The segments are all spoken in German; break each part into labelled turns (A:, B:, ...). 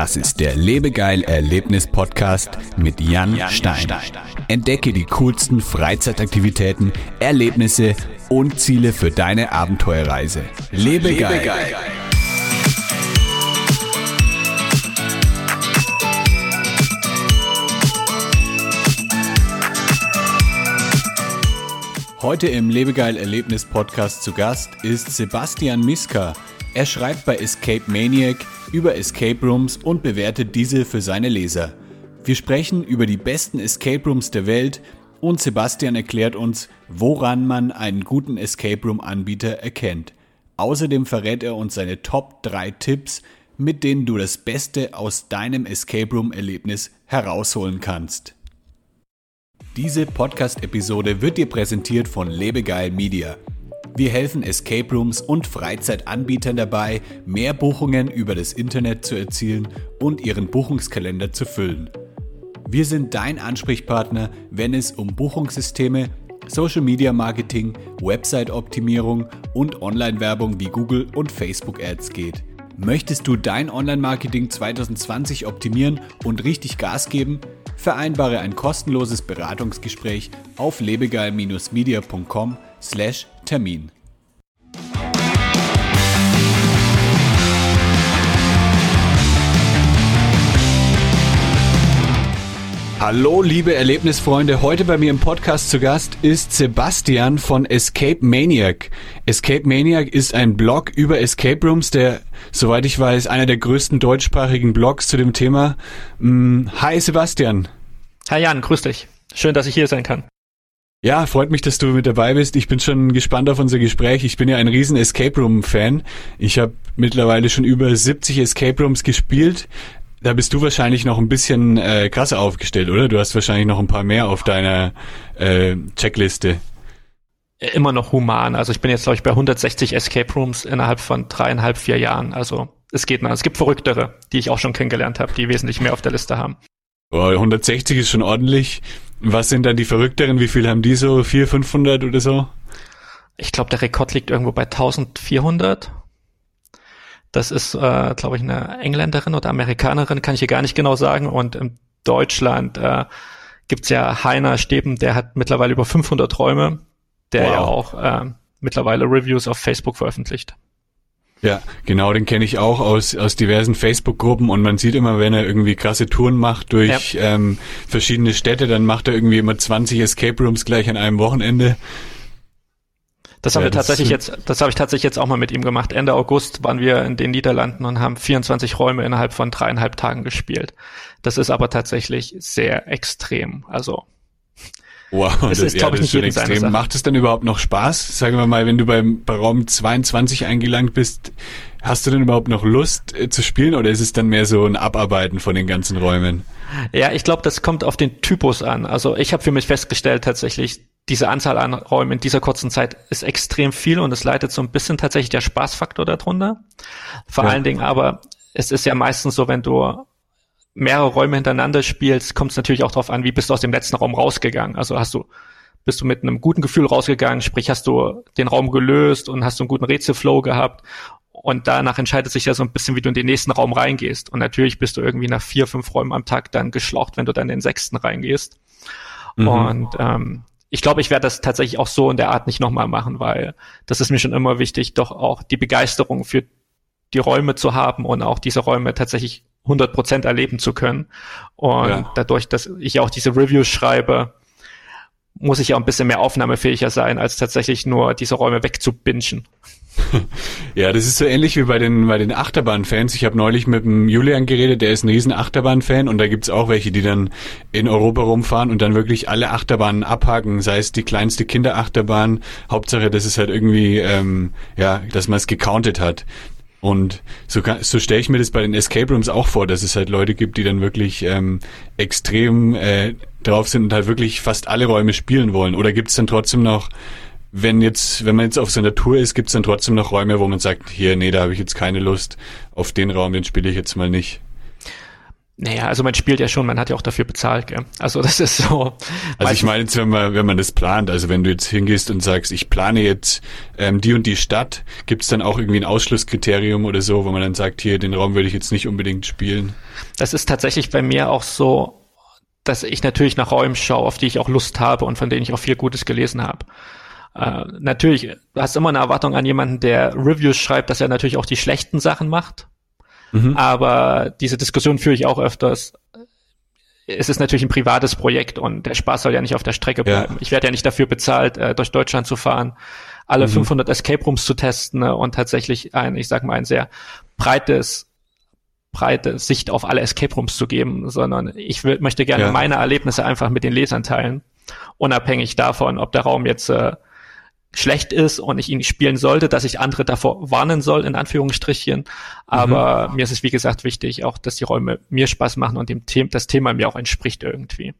A: Das ist der Lebegeil Erlebnis Podcast mit Jan, Stein. Entdecke die coolsten Freizeitaktivitäten, Erlebnisse und Ziele für deine Abenteuerreise. Lebegeil. Lebegeil. Heute im Lebegeil Erlebnis Podcast zu Gast ist Sebastian Miska. Er schreibt bei Escape Maniac über Escape Rooms und bewertet diese für seine Leser. Wir sprechen über die besten Escape Rooms der Welt und Sebastian erklärt uns, woran man einen guten Escape Room Anbieter erkennt. Außerdem verrät er uns seine Top 3 Tipps, mit denen du das Beste aus deinem Escape Room Erlebnis herausholen kannst. Diese Podcast-Episode wird dir präsentiert von Lebegeil Media. Wir helfen Escape Rooms und Freizeitanbietern dabei, mehr Buchungen über das Internet zu erzielen und ihren Buchungskalender zu füllen. Wir sind dein Ansprechpartner, wenn es um Buchungssysteme, Social Media Marketing, Website-Optimierung und Online-Werbung wie Google und Facebook Ads geht. Möchtest du dein Online-Marketing 2020 optimieren und richtig Gas geben? Vereinbare ein kostenloses Beratungsgespräch auf lebegeil-media.com/termin. Hallo, liebe Erlebnisfreunde. Heute bei mir im Podcast zu Gast ist Sebastian von Escape Maniac. Escape Maniac ist ein Blog über Escape Rooms, der, soweit ich weiß, einer der größten deutschsprachigen Blogs zu dem Thema. Mm, hi, Sebastian.
B: Hi Jan, grüß dich. Schön, dass ich hier sein kann.
A: Ja, freut mich, dass du mit dabei bist. Ich bin schon gespannt auf unser Gespräch. Ich bin ja ein riesen Escape Room Fan. Ich habe mittlerweile schon über 70 Escape Rooms gespielt. Da bist du wahrscheinlich noch ein bisschen äh, krasser aufgestellt, oder? Du hast wahrscheinlich noch ein paar mehr auf deiner äh, Checkliste.
B: Immer noch human. Also ich bin jetzt, glaube ich, bei 160 Escape Rooms innerhalb von dreieinhalb, vier Jahren. Also es geht noch. Es gibt Verrücktere, die ich auch schon kennengelernt habe, die wesentlich mehr auf der Liste haben.
A: Oh, 160 ist schon ordentlich. Was sind dann die Verrückteren? Wie viel haben die so? 400, 500 oder so?
B: Ich glaube, der Rekord liegt irgendwo bei 1400. Das ist, äh, glaube ich, eine Engländerin oder Amerikanerin, kann ich hier gar nicht genau sagen. Und in Deutschland äh, gibt ja Heiner Steben, der hat mittlerweile über 500 Räume, der wow. ja auch äh, mittlerweile Reviews auf Facebook veröffentlicht.
A: Ja, genau, den kenne ich auch aus, aus diversen Facebook-Gruppen und man sieht immer, wenn er irgendwie krasse Touren macht durch ja. ähm, verschiedene Städte, dann macht er irgendwie immer 20 Escape Rooms gleich an einem Wochenende.
B: Das haben ja, wir tatsächlich jetzt, das habe ich tatsächlich jetzt auch mal mit ihm gemacht. Ende August waren wir in den Niederlanden und haben 24 Räume innerhalb von dreieinhalb Tagen gespielt. Das ist aber tatsächlich sehr extrem. Also
A: Wow, es das, ist, ja, das ist schon extrem. Macht es denn überhaupt noch Spaß? Sagen wir mal, wenn du beim, bei Raum 22 eingelangt bist, hast du denn überhaupt noch Lust äh, zu spielen oder ist es dann mehr so ein Abarbeiten von den ganzen Räumen?
B: Ja, ich glaube, das kommt auf den Typus an. Also ich habe für mich festgestellt, tatsächlich, diese Anzahl an Räumen in dieser kurzen Zeit ist extrem viel und es leitet so ein bisschen tatsächlich der Spaßfaktor darunter. Vor ja. allen Dingen aber, es ist ja meistens so, wenn du mehrere Räume hintereinander spielst, kommt es natürlich auch darauf an, wie bist du aus dem letzten Raum rausgegangen. Also hast du, bist du mit einem guten Gefühl rausgegangen, sprich hast du den Raum gelöst und hast du einen guten Rätselflow gehabt. Und danach entscheidet sich ja so ein bisschen, wie du in den nächsten Raum reingehst. Und natürlich bist du irgendwie nach vier, fünf Räumen am Tag dann geschlaucht, wenn du dann in den sechsten reingehst. Mhm. Und ähm, ich glaube, ich werde das tatsächlich auch so in der Art nicht nochmal machen, weil das ist mir schon immer wichtig, doch auch die Begeisterung für die Räume zu haben und auch diese Räume tatsächlich 100 Prozent erleben zu können. Und ja. dadurch, dass ich auch diese Reviews schreibe, muss ich ja ein bisschen mehr aufnahmefähiger sein, als tatsächlich nur diese Räume wegzubingen.
A: Ja, das ist so ähnlich wie bei den, bei den Achterbahn-Fans. Ich habe neulich mit dem Julian geredet, der ist ein riesen Achterbahn-Fan und da gibt's auch welche, die dann in Europa rumfahren und dann wirklich alle Achterbahnen abhaken, sei es die kleinste Kinderachterbahn. Hauptsache, dass es halt irgendwie, ähm, ja, dass man es gecountet hat. Und so, so stelle ich mir das bei den Escape Rooms auch vor, dass es halt Leute gibt, die dann wirklich ähm, extrem äh, drauf sind und halt wirklich fast alle Räume spielen wollen. Oder gibt es dann trotzdem noch, wenn jetzt, wenn man jetzt auf so einer Tour ist, gibt es dann trotzdem noch Räume, wo man sagt, hier, nee, da habe ich jetzt keine Lust auf den Raum, den spiele ich jetzt mal nicht.
B: Naja, also man spielt ja schon, man hat ja auch dafür bezahlt, gell? Also das ist so.
A: Also ich meine jetzt, wenn man, wenn man das plant, also wenn du jetzt hingehst und sagst, ich plane jetzt ähm, die und die Stadt, gibt es dann auch irgendwie ein Ausschlusskriterium oder so, wo man dann sagt, hier, den Raum würde ich jetzt nicht unbedingt spielen?
B: Das ist tatsächlich bei mir auch so, dass ich natürlich nach Räumen schaue, auf die ich auch Lust habe und von denen ich auch viel Gutes gelesen habe. Äh, natürlich, du hast immer eine Erwartung an jemanden, der Reviews schreibt, dass er natürlich auch die schlechten Sachen macht Mhm. Aber diese Diskussion führe ich auch öfters. Es ist natürlich ein privates Projekt und der Spaß soll ja nicht auf der Strecke bleiben. Ja. Ich werde ja nicht dafür bezahlt, äh, durch Deutschland zu fahren, alle mhm. 500 Escape Rooms zu testen ne, und tatsächlich ein, ich sag mal, ein sehr breites breite Sicht auf alle Escape Rooms zu geben, sondern ich will, möchte gerne ja. meine Erlebnisse einfach mit den Lesern teilen, unabhängig davon, ob der Raum jetzt äh, schlecht ist und ich ihn nicht spielen sollte, dass ich andere davor warnen soll, in Anführungsstrichen. Aber mhm. mir ist es, wie gesagt, wichtig, auch, dass die Räume mir Spaß machen und dem The das Thema mir auch entspricht irgendwie.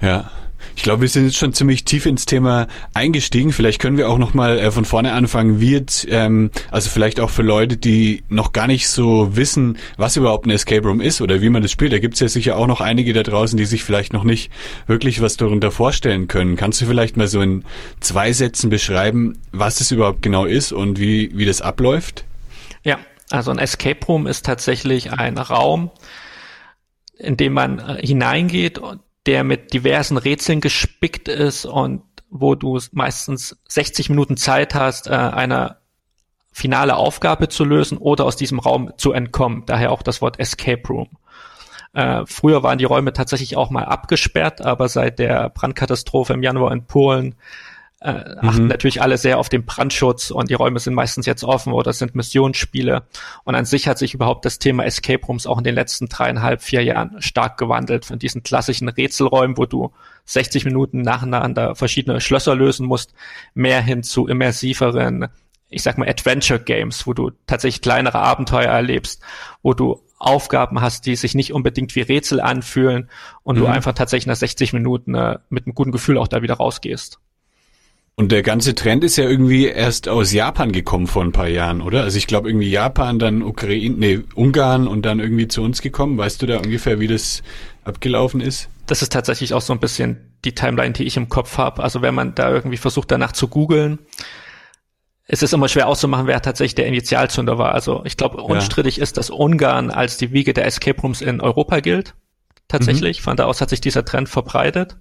A: Ja. Ich glaube, wir sind jetzt schon ziemlich tief ins Thema eingestiegen. Vielleicht können wir auch noch mal äh, von vorne anfangen. Wird ähm, also vielleicht auch für Leute, die noch gar nicht so wissen, was überhaupt ein Escape Room ist oder wie man das spielt. Da gibt es ja sicher auch noch einige da draußen, die sich vielleicht noch nicht wirklich was darunter vorstellen können. Kannst du vielleicht mal so in zwei Sätzen beschreiben, was es überhaupt genau ist und wie wie das abläuft?
B: Ja, also ein Escape Room ist tatsächlich ein Raum, in dem man äh, hineingeht und der mit diversen Rätseln gespickt ist und wo du meistens 60 Minuten Zeit hast, äh, eine finale Aufgabe zu lösen oder aus diesem Raum zu entkommen. Daher auch das Wort Escape Room. Äh, früher waren die Räume tatsächlich auch mal abgesperrt, aber seit der Brandkatastrophe im Januar in Polen äh, achten mhm. natürlich alle sehr auf den Brandschutz und die Räume sind meistens jetzt offen oder sind Missionsspiele. Und an sich hat sich überhaupt das Thema Escape Rooms auch in den letzten dreieinhalb, vier Jahren stark gewandelt. Von diesen klassischen Rätselräumen, wo du 60 Minuten nacheinander verschiedene Schlösser lösen musst, mehr hin zu immersiveren, ich sag mal Adventure Games, wo du tatsächlich kleinere Abenteuer erlebst, wo du Aufgaben hast, die sich nicht unbedingt wie Rätsel anfühlen und mhm. du einfach tatsächlich nach 60 Minuten äh, mit einem guten Gefühl auch da wieder rausgehst.
A: Und der ganze Trend ist ja irgendwie erst aus Japan gekommen vor ein paar Jahren, oder? Also ich glaube irgendwie Japan, dann Ukraine, nee, Ungarn und dann irgendwie zu uns gekommen. Weißt du da ungefähr, wie das abgelaufen ist?
B: Das ist tatsächlich auch so ein bisschen die Timeline, die ich im Kopf habe. Also wenn man da irgendwie versucht, danach zu googeln, es ist immer schwer auszumachen, wer tatsächlich der Initialzünder war. Also ich glaube, unstrittig ja. ist, dass Ungarn als die Wiege der Escape Rooms in Europa gilt. Tatsächlich. Mhm. Von da aus hat sich dieser Trend verbreitet.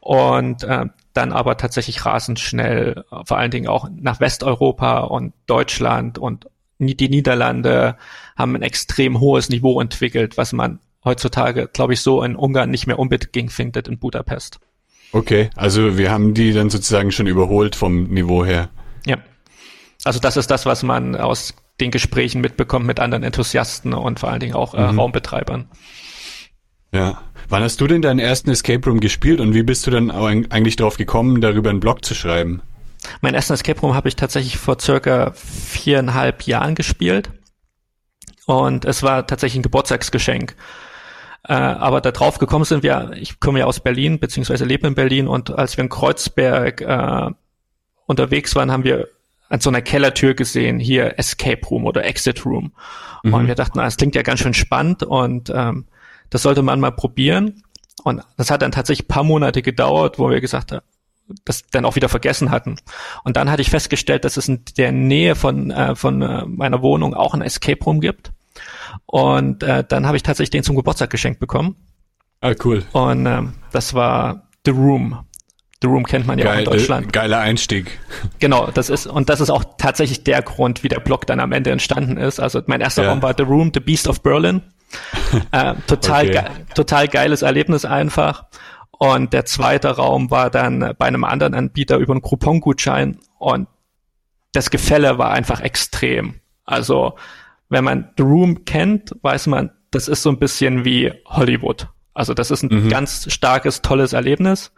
B: Und äh, dann aber tatsächlich rasend schnell, vor allen Dingen auch nach Westeuropa und Deutschland und die Niederlande haben ein extrem hohes Niveau entwickelt, was man heutzutage, glaube ich, so in Ungarn nicht mehr unbedingt findet in Budapest.
A: Okay, also wir haben die dann sozusagen schon überholt vom Niveau her.
B: Ja. Also das ist das, was man aus den Gesprächen mitbekommt mit anderen Enthusiasten und vor allen Dingen auch äh, mhm. Raumbetreibern.
A: Ja. Wann hast du denn deinen ersten Escape Room gespielt und wie bist du dann eigentlich darauf gekommen, darüber einen Blog zu schreiben?
B: Mein ersten Escape Room habe ich tatsächlich vor circa viereinhalb Jahren gespielt. Und es war tatsächlich ein Geburtstagsgeschenk. Äh, aber da drauf gekommen sind wir, ich komme ja aus Berlin, beziehungsweise lebe in Berlin und als wir in Kreuzberg äh, unterwegs waren, haben wir an so einer Kellertür gesehen, hier Escape Room oder Exit Room. Mhm. Und wir dachten, das klingt ja ganz schön spannend und ähm, das sollte man mal probieren. Und das hat dann tatsächlich paar Monate gedauert, wo wir gesagt haben, das dann auch wieder vergessen hatten. Und dann hatte ich festgestellt, dass es in der Nähe von, äh, von äh, meiner Wohnung auch ein Escape Room gibt. Und äh, dann habe ich tatsächlich den zum Geburtstag geschenkt bekommen.
A: Ah, cool.
B: Und ähm, das war The Room. The Room kennt man ja Geil, auch in Deutschland.
A: Geiler Einstieg.
B: Genau, das ist, und das ist auch tatsächlich der Grund, wie der Blog dann am Ende entstanden ist. Also mein erster ja. Raum war The Room, The Beast of Berlin. äh, total, okay. ge total geiles Erlebnis einfach. Und der zweite Raum war dann bei einem anderen Anbieter über einen Coupon-Gutschein und das Gefälle war einfach extrem. Also, wenn man The Room kennt, weiß man, das ist so ein bisschen wie Hollywood. Also das ist ein mhm. ganz starkes, tolles Erlebnis.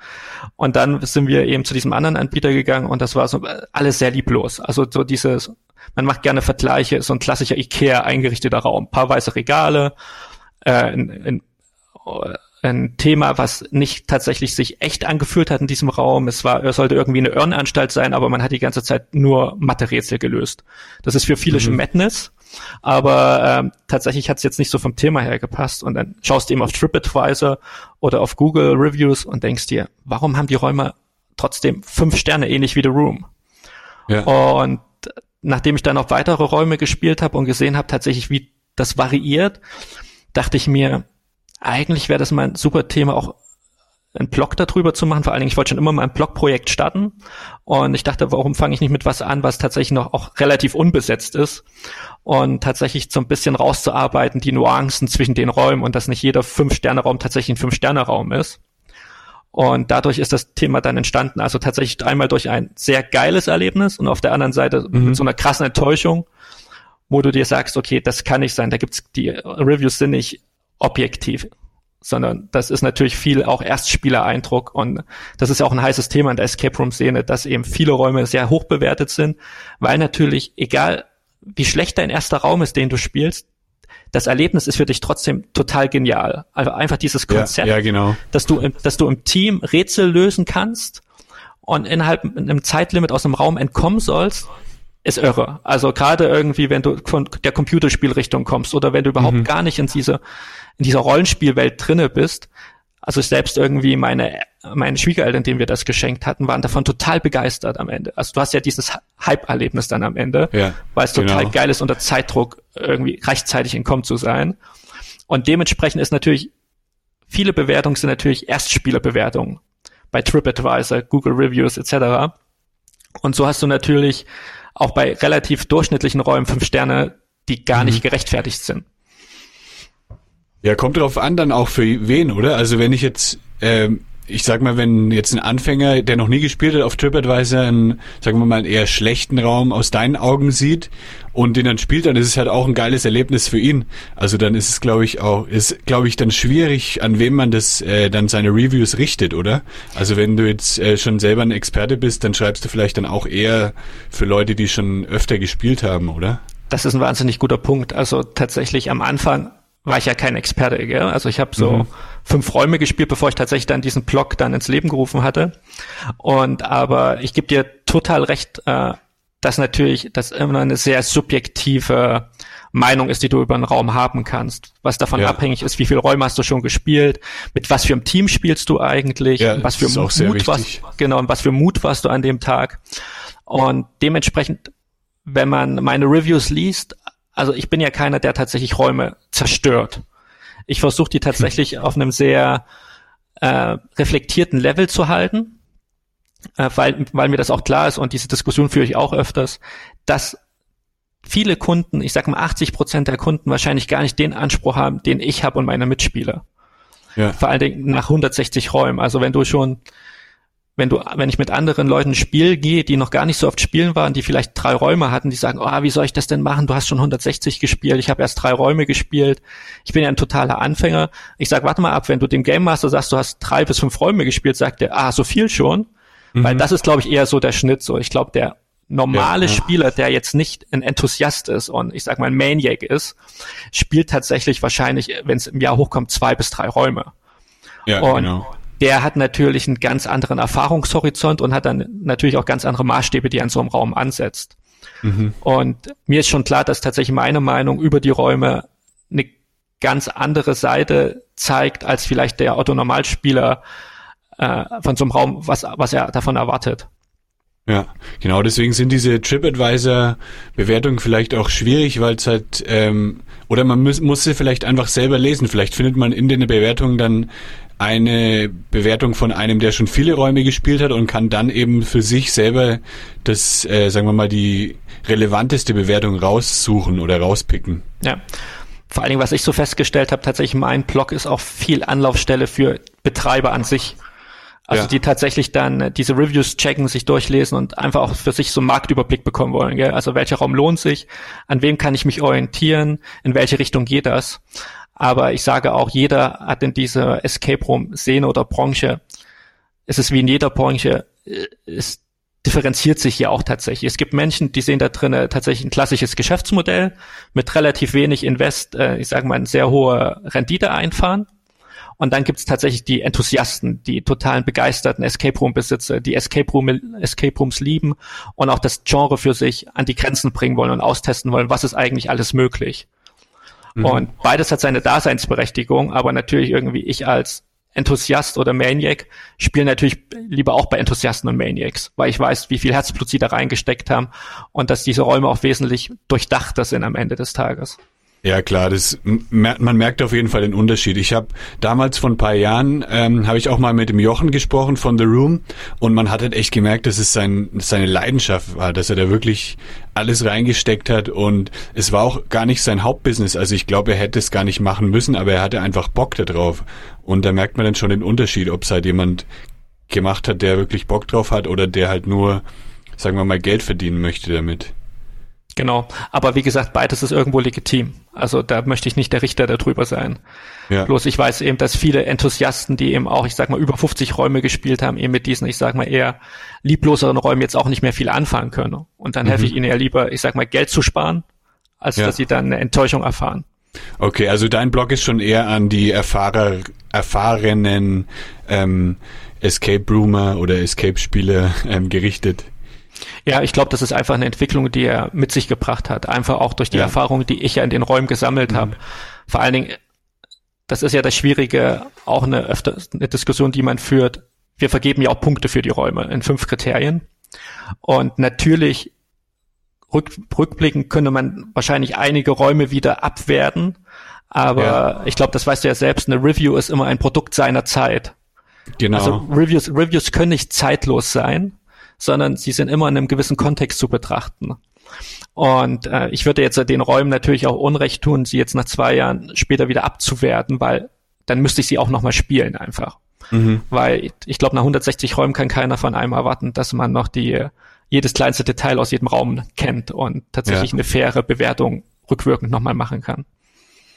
B: Und dann sind wir eben zu diesem anderen Anbieter gegangen und das war so alles sehr lieblos. Also so dieses man macht gerne Vergleiche, so ein klassischer Ikea eingerichteter Raum, ein paar weiße Regale, äh, ein, ein, ein Thema, was nicht tatsächlich sich echt angefühlt hat in diesem Raum. Es war, es sollte irgendwie eine Irrenanstalt sein, aber man hat die ganze Zeit nur Mathe-Rätsel gelöst. Das ist für viele mhm. schon Madness. Aber ähm, tatsächlich hat es jetzt nicht so vom Thema her gepasst. Und dann schaust du eben auf TripAdvisor oder auf Google Reviews und denkst dir, warum haben die Räume trotzdem fünf Sterne, ähnlich wie The Room? Ja. Und nachdem ich dann noch weitere Räume gespielt habe und gesehen habe tatsächlich, wie das variiert, dachte ich mir, eigentlich wäre das mal ein super Thema, auch einen Blog darüber zu machen. Vor allen Dingen, ich wollte schon immer mal ein Blogprojekt starten. Und ich dachte, warum fange ich nicht mit was an, was tatsächlich noch auch relativ unbesetzt ist? Und tatsächlich so ein bisschen rauszuarbeiten, die Nuancen zwischen den Räumen und dass nicht jeder Fünf-Sterne-Raum tatsächlich ein Fünf-Sterne-Raum ist. Und dadurch ist das Thema dann entstanden. Also tatsächlich einmal durch ein sehr geiles Erlebnis und auf der anderen Seite mhm. mit so einer krassen Enttäuschung, wo du dir sagst, okay, das kann nicht sein. Da gibt's die Reviews sind nicht objektiv sondern das ist natürlich viel auch Erstspielereindruck und das ist ja auch ein heißes Thema in der Escape Room Szene, dass eben viele Räume sehr hoch bewertet sind, weil natürlich egal wie schlecht dein erster Raum ist, den du spielst, das Erlebnis ist für dich trotzdem total genial. Also einfach dieses Konzept,
A: ja, ja, genau.
B: dass du, dass du im Team Rätsel lösen kannst und innerhalb einem Zeitlimit aus einem Raum entkommen sollst, ist irre. Also gerade irgendwie, wenn du von der Computerspielrichtung kommst oder wenn du überhaupt mhm. gar nicht in diese in dieser Rollenspielwelt drinne bist. Also selbst irgendwie meine, meine Schwiegereltern, denen wir das geschenkt hatten, waren davon total begeistert am Ende. Also du hast ja dieses Hype-Erlebnis dann am Ende, ja, weil es total genau. geil ist, unter Zeitdruck irgendwie rechtzeitig entkommen zu sein. Und dementsprechend ist natürlich, viele Bewertungen sind natürlich Erstspielerbewertungen bei TripAdvisor, Google Reviews etc. Und so hast du natürlich auch bei relativ durchschnittlichen Räumen fünf Sterne, die gar mhm. nicht gerechtfertigt sind.
A: Ja, kommt drauf an, dann auch für wen, oder? Also wenn ich jetzt, ähm, ich sag mal, wenn jetzt ein Anfänger, der noch nie gespielt hat, auf TripAdvisor einen, sagen wir mal, einen eher schlechten Raum aus deinen Augen sieht und den dann spielt, dann ist es halt auch ein geiles Erlebnis für ihn. Also dann ist es, glaube ich, auch, ist, glaube ich, dann schwierig, an wem man das äh, dann seine Reviews richtet, oder? Also wenn du jetzt äh, schon selber ein Experte bist, dann schreibst du vielleicht dann auch eher für Leute, die schon öfter gespielt haben, oder?
B: Das ist ein wahnsinnig guter Punkt. Also tatsächlich am Anfang war ich ja kein Experte, gell? Also ich habe so mhm. fünf Räume gespielt, bevor ich tatsächlich dann diesen Blog dann ins Leben gerufen hatte. Und aber ich gebe dir total recht, äh, dass natürlich das immer eine sehr subjektive Meinung ist, die du über einen Raum haben kannst. Was davon ja. abhängig ist, wie viele Räume hast du schon gespielt, mit was für einem Team spielst du eigentlich, ja, was für Mut warst, genau, und was für Mut warst du an dem Tag. Und dementsprechend, wenn man meine Reviews liest, also ich bin ja keiner, der tatsächlich Räume zerstört. Ich versuche die tatsächlich auf einem sehr äh, reflektierten Level zu halten, äh, weil, weil mir das auch klar ist und diese Diskussion führe ich auch öfters, dass viele Kunden, ich sag mal 80 Prozent der Kunden wahrscheinlich gar nicht den Anspruch haben, den ich habe und meine Mitspieler. Ja. Vor allen Dingen nach 160 Räumen. Also wenn du schon wenn du, wenn ich mit anderen Leuten Spiel gehe, die noch gar nicht so oft spielen waren, die vielleicht drei Räume hatten, die sagen, oh, wie soll ich das denn machen? Du hast schon 160 gespielt, ich habe erst drei Räume gespielt, ich bin ja ein totaler Anfänger. Ich sag, warte mal ab, wenn du dem Game Master sagst, du hast drei bis fünf Räume gespielt, sagt der, ah, so viel schon. Mhm. Weil das ist, glaube ich, eher so der Schnitt. So, ich glaube, der normale ja, ja. Spieler, der jetzt nicht ein Enthusiast ist und ich sag mal ein Maniac ist, spielt tatsächlich wahrscheinlich, wenn es im Jahr hochkommt, zwei bis drei Räume. Ja, und genau der hat natürlich einen ganz anderen Erfahrungshorizont und hat dann natürlich auch ganz andere Maßstäbe, die er in so einem Raum ansetzt. Mhm. Und mir ist schon klar, dass tatsächlich meine Meinung über die Räume eine ganz andere Seite zeigt, als vielleicht der Otto-Normalspieler äh, von so einem Raum, was, was er davon erwartet.
A: Ja, genau, deswegen sind diese TripAdvisor-Bewertungen vielleicht auch schwierig, weil es halt, ähm, oder man muss, muss sie vielleicht einfach selber lesen. Vielleicht findet man in den Bewertungen dann eine Bewertung von einem, der schon viele Räume gespielt hat und kann dann eben für sich selber das, äh, sagen wir mal, die relevanteste Bewertung raussuchen oder rauspicken.
B: Ja. Vor allen Dingen, was ich so festgestellt habe, tatsächlich mein Blog ist auch viel Anlaufstelle für Betreiber an sich. Also ja. die tatsächlich dann diese Reviews checken, sich durchlesen und einfach auch für sich so einen Marktüberblick bekommen wollen. Gell? Also welcher Raum lohnt sich, an wem kann ich mich orientieren, in welche Richtung geht das. Aber ich sage auch, jeder hat in dieser Escape Room Szene oder Branche, es ist wie in jeder Branche, äh, es differenziert sich hier auch tatsächlich. Es gibt Menschen, die sehen da drin tatsächlich ein klassisches Geschäftsmodell mit relativ wenig Invest, äh, ich sage mal, eine sehr hohe Rendite einfahren. Und dann gibt's tatsächlich die Enthusiasten, die totalen begeisterten Escape Room Besitzer, die Escape, Room, Escape Rooms lieben und auch das Genre für sich an die Grenzen bringen wollen und austesten wollen, was ist eigentlich alles möglich. Mhm. Und beides hat seine Daseinsberechtigung, aber natürlich irgendwie ich als Enthusiast oder Maniac spiele natürlich lieber auch bei Enthusiasten und Maniacs, weil ich weiß, wie viel Herzblut sie da reingesteckt haben und dass diese Räume auch wesentlich durchdachter sind am Ende des Tages.
A: Ja klar, das man merkt auf jeden Fall den Unterschied. Ich habe damals vor ein paar Jahren ähm, habe ich auch mal mit dem Jochen gesprochen von The Room und man hat halt echt gemerkt, dass es sein, seine Leidenschaft war, dass er da wirklich alles reingesteckt hat und es war auch gar nicht sein Hauptbusiness. Also ich glaube, er hätte es gar nicht machen müssen, aber er hatte einfach Bock darauf und da merkt man dann schon den Unterschied, ob es halt jemand gemacht hat, der wirklich Bock drauf hat oder der halt nur, sagen wir mal, Geld verdienen möchte damit.
B: Genau. Aber wie gesagt, beides ist irgendwo legitim. Also da möchte ich nicht der Richter darüber sein. Ja. Bloß ich weiß eben, dass viele Enthusiasten, die eben auch, ich sag mal, über 50 Räume gespielt haben, eben mit diesen, ich sag mal, eher liebloseren Räumen jetzt auch nicht mehr viel anfangen können. Und dann mhm. helfe ich ihnen eher lieber, ich sag mal, Geld zu sparen, als ja. dass sie dann eine Enttäuschung erfahren.
A: Okay, also dein Blog ist schon eher an die Erfahrer, erfahrenen ähm, Escape Roomer oder Escape-Spieler ähm, gerichtet.
B: Ja, ich glaube, das ist einfach eine Entwicklung, die er mit sich gebracht hat. Einfach auch durch die ja. Erfahrungen, die ich ja in den Räumen gesammelt mhm. habe. Vor allen Dingen, das ist ja das Schwierige, auch eine öfter eine Diskussion, die man führt. Wir vergeben ja auch Punkte für die Räume in fünf Kriterien. Und natürlich rück, rückblickend könnte man wahrscheinlich einige Räume wieder abwerten. Aber ja. ich glaube, das weißt du ja selbst, eine Review ist immer ein Produkt seiner Zeit. Genau. Also Reviews, Reviews können nicht zeitlos sein sondern sie sind immer in einem gewissen Kontext zu betrachten. Und äh, ich würde jetzt den Räumen natürlich auch Unrecht tun, sie jetzt nach zwei Jahren später wieder abzuwerten, weil dann müsste ich sie auch nochmal spielen einfach. Mhm. Weil ich glaube, nach 160 Räumen kann keiner von einem erwarten, dass man noch die jedes kleinste Detail aus jedem Raum kennt und tatsächlich ja. eine faire Bewertung rückwirkend nochmal machen kann.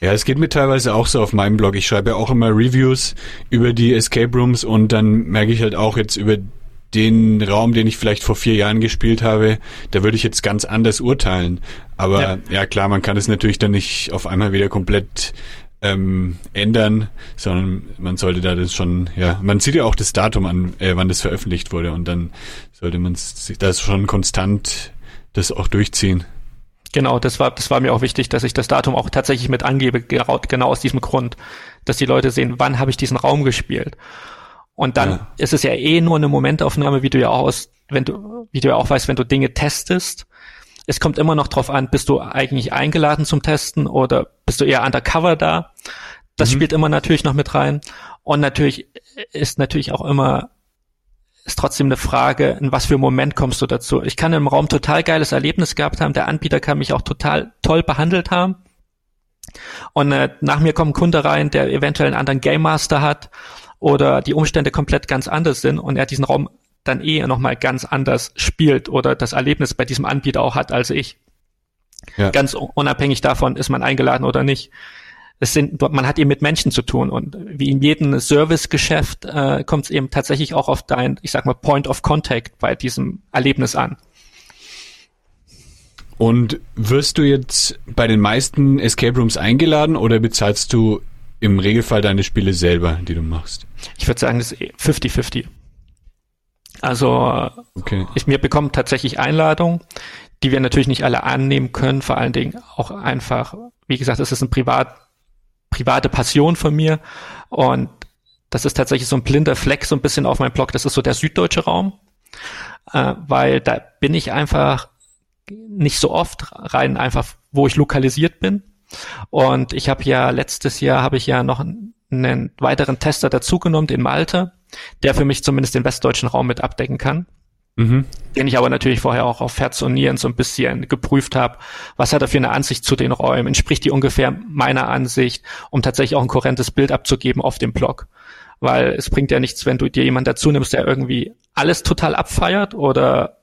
A: Ja, es geht mir teilweise auch so auf meinem Blog. Ich schreibe ja auch immer Reviews über die Escape Rooms und dann merke ich halt auch jetzt über den Raum, den ich vielleicht vor vier Jahren gespielt habe, da würde ich jetzt ganz anders urteilen. Aber ja, ja klar, man kann es natürlich dann nicht auf einmal wieder komplett ähm, ändern, sondern man sollte da das schon, ja, man sieht ja auch das Datum an, äh, wann das veröffentlicht wurde und dann sollte man das schon konstant das auch durchziehen.
B: Genau, das war, das war mir auch wichtig, dass ich das Datum auch tatsächlich mit angebe, genau aus diesem Grund, dass die Leute sehen, wann habe ich diesen Raum gespielt. Und dann ja. ist es ja eh nur eine Momentaufnahme, wie du ja auch aus, wenn du, wie du ja auch weißt, wenn du Dinge testest. Es kommt immer noch drauf an, bist du eigentlich eingeladen zum Testen oder bist du eher undercover da? Das mhm. spielt immer natürlich noch mit rein. Und natürlich ist natürlich auch immer, ist trotzdem eine Frage, in was für Moment kommst du dazu? Ich kann im Raum total geiles Erlebnis gehabt haben. Der Anbieter kann mich auch total toll behandelt haben. Und äh, nach mir kommt ein Kunde rein, der eventuell einen anderen Game Master hat oder die Umstände komplett ganz anders sind und er diesen Raum dann eh nochmal ganz anders spielt oder das Erlebnis bei diesem Anbieter auch hat als ich. Ja. Ganz unabhängig davon, ist man eingeladen oder nicht. Es sind, man hat eben mit Menschen zu tun und wie in jedem Servicegeschäft äh, kommt es eben tatsächlich auch auf dein, ich sag mal, Point of Contact bei diesem Erlebnis an.
A: Und wirst du jetzt bei den meisten Escape Rooms eingeladen oder bezahlst du im Regelfall deine Spiele selber, die du machst?
B: Ich würde sagen, das ist 50-50. Also okay. ich, mir bekommen tatsächlich Einladungen, die wir natürlich nicht alle annehmen können, vor allen Dingen auch einfach, wie gesagt, es ist eine privat, private Passion von mir und das ist tatsächlich so ein blinder Fleck so ein bisschen auf meinem Blog, das ist so der süddeutsche Raum, äh, weil da bin ich einfach nicht so oft rein einfach, wo ich lokalisiert bin. Und ich habe ja letztes Jahr habe ich ja noch einen weiteren Tester dazugenommen, den Malte, der für mich zumindest den westdeutschen Raum mit abdecken kann. Mhm. Den ich aber natürlich vorher auch auf Herz und Nieren so ein bisschen geprüft habe. Was hat er für eine Ansicht zu den Räumen? Entspricht die ungefähr meiner Ansicht, um tatsächlich auch ein kohärentes Bild abzugeben auf dem Blog? Weil es bringt ja nichts, wenn du dir jemanden dazu nimmst, der irgendwie alles total abfeiert oder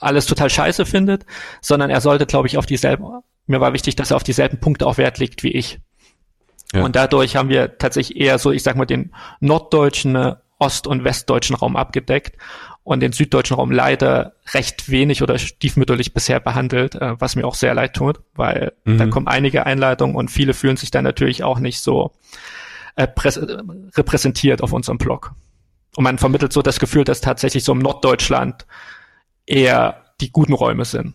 B: alles total scheiße findet, sondern er sollte, glaube ich, auf dieselben, mir war wichtig, dass er auf dieselben Punkte auch Wert legt wie ich. Ja. Und dadurch haben wir tatsächlich eher so, ich sag mal, den norddeutschen, äh, ost- und westdeutschen Raum abgedeckt und den süddeutschen Raum leider recht wenig oder stiefmütterlich bisher behandelt, äh, was mir auch sehr leid tut, weil mhm. da kommen einige Einleitungen und viele fühlen sich dann natürlich auch nicht so äh, repräsentiert auf unserem Blog. Und man vermittelt so das Gefühl, dass tatsächlich so im Norddeutschland eher die guten Räume sind.